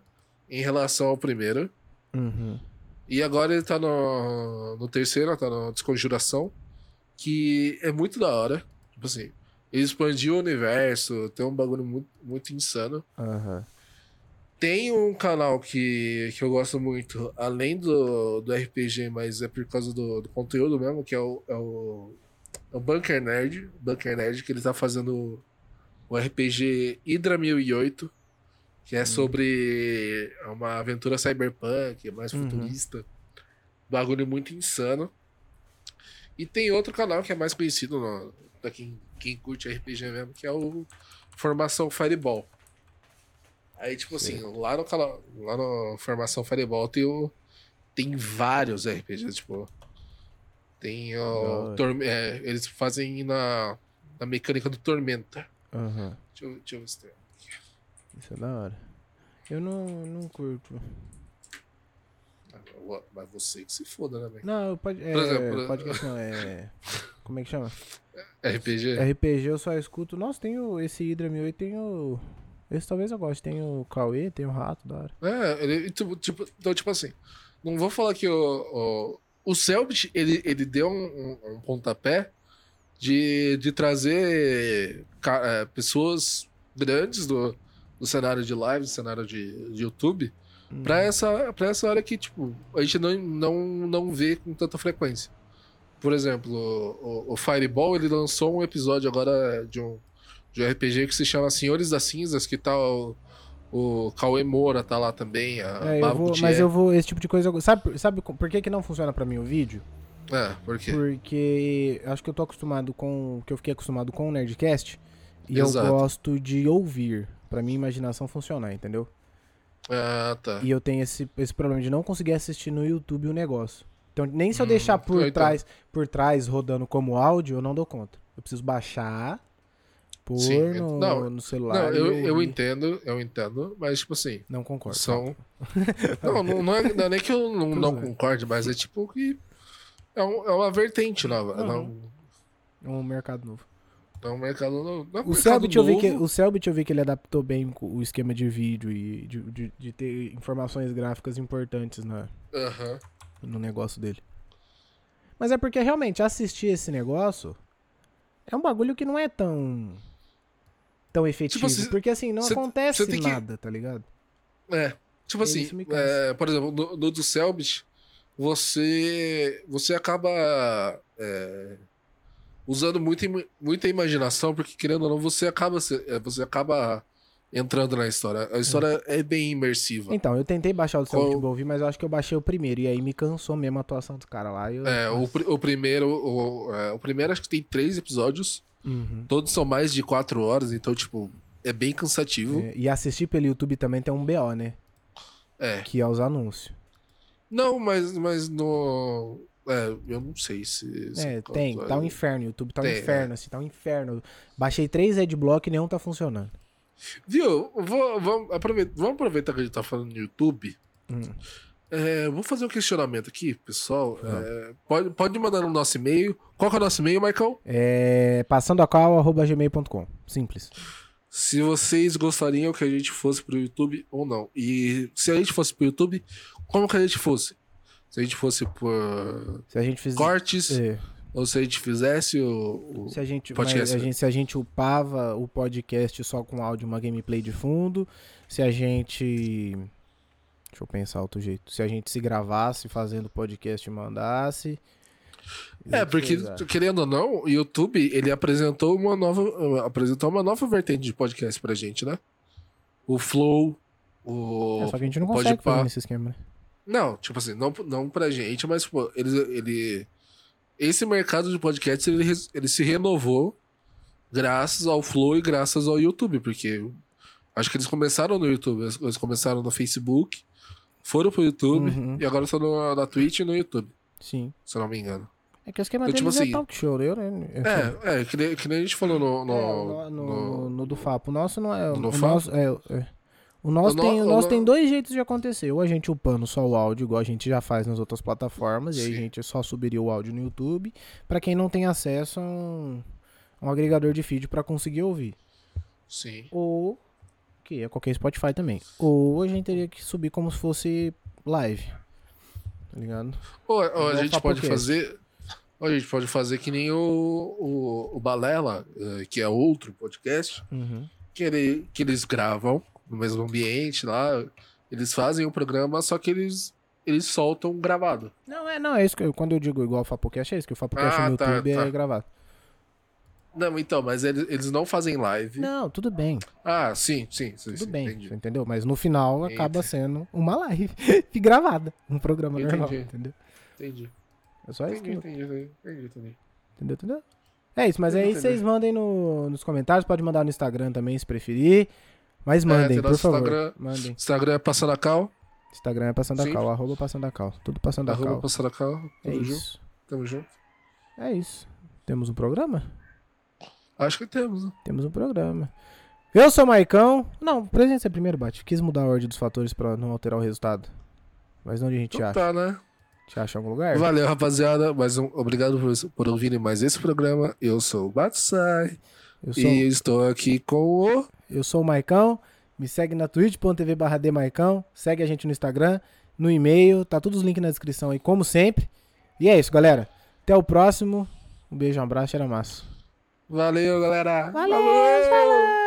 em relação ao primeiro. Uhum. E agora ele tá no, no terceiro, tá na Desconjuração, que é muito da hora. Tipo assim, ele expandiu o universo, tem um bagulho muito, muito insano. Aham. Tem um canal que, que eu gosto muito, além do, do RPG, mas é por causa do, do conteúdo mesmo, que é o, é o, é o Bunker Nerd. Bunker Nerd, que ele tá fazendo o RPG Hydra 1008, que é sobre uma aventura cyberpunk, mais Uhum. futurista. Bagulho muito insano. E tem outro canal que é mais conhecido no, pra quem, quem curte RPG mesmo, que é o Formação Fireball. Aí, tipo assim, lá no canal, lá no Formação Fireball tem, o, tem vários RPGs, tipo. Tem hora. Torme- é, eles fazem na, na mecânica do Tormenta. Aham. Deixa eu, deixa eu ver se tem. Isso é da hora. Eu não, não curto. Mas você que se foda, né, velho? Não, pode, é, exemplo, podcast não, é... Como é que chama? RPG? RPG eu só escuto... Nossa, tem o, esse Hydra 1008, tem o... Esse talvez eu goste. Tem o Cauê, tem o Rato, da hora. É, ele, tipo, tipo, então, tipo assim, não vou falar que o, o, o Selbit, ele, ele deu um, um- um pontapé de, de trazer é, pessoas grandes do, do cenário de live, do cenário de, de YouTube, Hum. pra essa, pra essa hora que, tipo, a gente não, não, não vê com tanta frequência. Por exemplo, o, o- Fireball, ele lançou um episódio agora de um, de um RPG que se chama Senhores das Cinzas, que tá o, o Cauê Moura tá lá também, a É, eu vou, mas eu vou... Esse tipo de coisa... Sabe, sabe por que, que não funciona pra mim o vídeo? É, por quê? Porque acho que eu tô acostumado com. Que eu fiquei acostumado com o Nerdcast. E Exato. eu gosto de ouvir. Pra minha imaginação funcionar, entendeu? Ah, tá. E eu tenho esse, esse problema de não conseguir assistir no YouTube o negócio. Então, nem se eu Hum, deixar por então. trás, por trás rodando como áudio, eu não dou conta. Eu preciso baixar, pôr Sim, no, não, no celular. Não, e eu, eu ouvir. entendo, eu entendo, mas tipo assim, Não concordo. são. Não, não, não é, não é nem que eu não, não bem. concorde, mas é tipo que. É, um- é uma vertente nova. Não, É um mercado novo. Não é um mercado novo. Não é O Selbit, eu vi que, o Selbit eu vi que ele adaptou bem o esquema de vídeo e de, de, de ter informações gráficas importantes na, Aham. no negócio dele. Mas é porque realmente assistir esse negócio é um bagulho que não é tão tão efetivo, assim, porque assim não cê- acontece cê tem que- nada, tá ligado? É. Tipo assim, é, por exemplo, no, no do Selbit, você, você acaba é, usando muita, muita imaginação, porque querendo ou não, você acaba, é, você acaba entrando na história. A história é bem imersiva. Então, eu tentei baixar o do Qual- mas eu acho que eu baixei o primeiro e aí me cansou mesmo a atuação dos caras lá. eu- É, o, pri- o primeiro, o, é, o primeiro acho que tem três episódios, Uhum. todos são mais de quatro horas, então, tipo, é bem cansativo. É, e assistir pelo YouTube também tem um BO, né? É. Que é os anúncios. Não, mas, mas no. É, eu não sei se. se É, tem, tá um inferno, o YouTube tá um Tem, inferno, assim, tá um inferno. Baixei três adblock e nenhum tá funcionando. Viu? Vou, vamos, aproveitar, vamos aproveitar que a gente tá falando no YouTube. Hum. É, vou fazer um questionamento aqui, pessoal. É, pode, pode mandar no nosso e-mail. Qual que é o nosso e-mail, Michael? É passandoacal.gmail.com. Simples. Se vocês gostariam que a gente fosse pro YouTube ou não. E se a gente fosse pro YouTube, como que a gente fosse? Se a gente fosse por Se a gente cortes, É, ou se a gente fizesse o. o- se, a gente, podcast, a gente, se a gente upava o podcast só com áudio, uma gameplay de fundo. Se a gente. Deixa eu pensar outro jeito. Se a gente se gravasse fazendo podcast e mandasse. É, porque, Exato. querendo ou não, o YouTube, ele apresentou uma nova, apresentou uma nova vertente de podcast pra gente, né? O Flow, o... É, só que a gente não consegue pá. fazer nesse esquema, né? Não, tipo assim, não, não pra gente, mas, pô, ele, ele... Esse mercado de podcasts, ele, ele se renovou graças ao Flow e graças ao YouTube, porque acho que eles começaram no YouTube, eles- começaram no Facebook, foram pro YouTube, Uhum. e agora estão no- na Twitch e no YouTube, Sim. se eu não me engano. É que o esquema Eu, tipo deles assim, é talk show, né? Eu, né? É, é, que nem, que nem a gente falou no... no, É, no, no, no- no do Fapo. O nosso não é. No o Fapo? nosso, é, é. O nosso, O tem, o o nosso no- tem dois jeitos de acontecer. Ou a gente upando só o áudio, igual a gente já faz nas outras plataformas, e aí a Sim. gente só subiria o áudio no YouTube. Pra quem não tem acesso a um, a um agregador de feed pra conseguir ouvir. Sim. Ou. Que é qualquer Spotify também. Ou a gente teria que subir como se fosse live. Tá ligado? Ou, ou a gente pode fazer. Ou a gente pode fazer que nem o, o, o Balela, eh, que é outro podcast, Uhum. que, ele, que eles gravam no mesmo ambiente lá. Eles fazem o programa, só que eles, eles soltam gravado. Não, é, não, é isso que eu, quando eu digo igual o Fapocast, é isso, que o Fapocast Ah, no tá, YouTube tá. é gravado. Não, então, mas eles, eles não fazem live. Não, tudo bem. Ah, sim, sim, sim. Tudo sim, bem, entendi. entendeu? Mas no final Entendi. acaba sendo uma live gravada, um programa Entendi. normal, entendeu? Entendi. É só isso, Entendi, entendi, entendi, entendeu? Entendeu? É isso, mas aí vocês mandem no, nos comentários, pode mandar no Instagram também se preferir. Mas mandem, tem por favor. Instagram. Mandem. Instagram é Passando a Cal. Instagram é passando a cal, arroba passando a cal. Tudo passando a Arroba cal. Passando a Cal. É Tamo junto. isso. Tamo junto. É isso. Temos um programa? Acho que temos, né? Temos um programa. Eu sou o Maicão. Não, presente ser primeiro, Bate. Quis mudar a ordem dos fatores pra não alterar o resultado. Mas onde a gente Então acha? tá, né? Te acha em algum lugar? Valeu, rapaziada. Mais um, obrigado por, por ouvirem mais esse programa. Eu sou o Batsai Eu sou, e estou aqui com o. eu sou o Maicão. Me segue na twitch.tv barra Maicão. Segue a gente no Instagram, no e-mail. Tá todos os links na descrição aí, como sempre. E é isso, galera. Até o próximo. Um beijo, um abraço, era massa. Valeu, galera. Valeu, falou!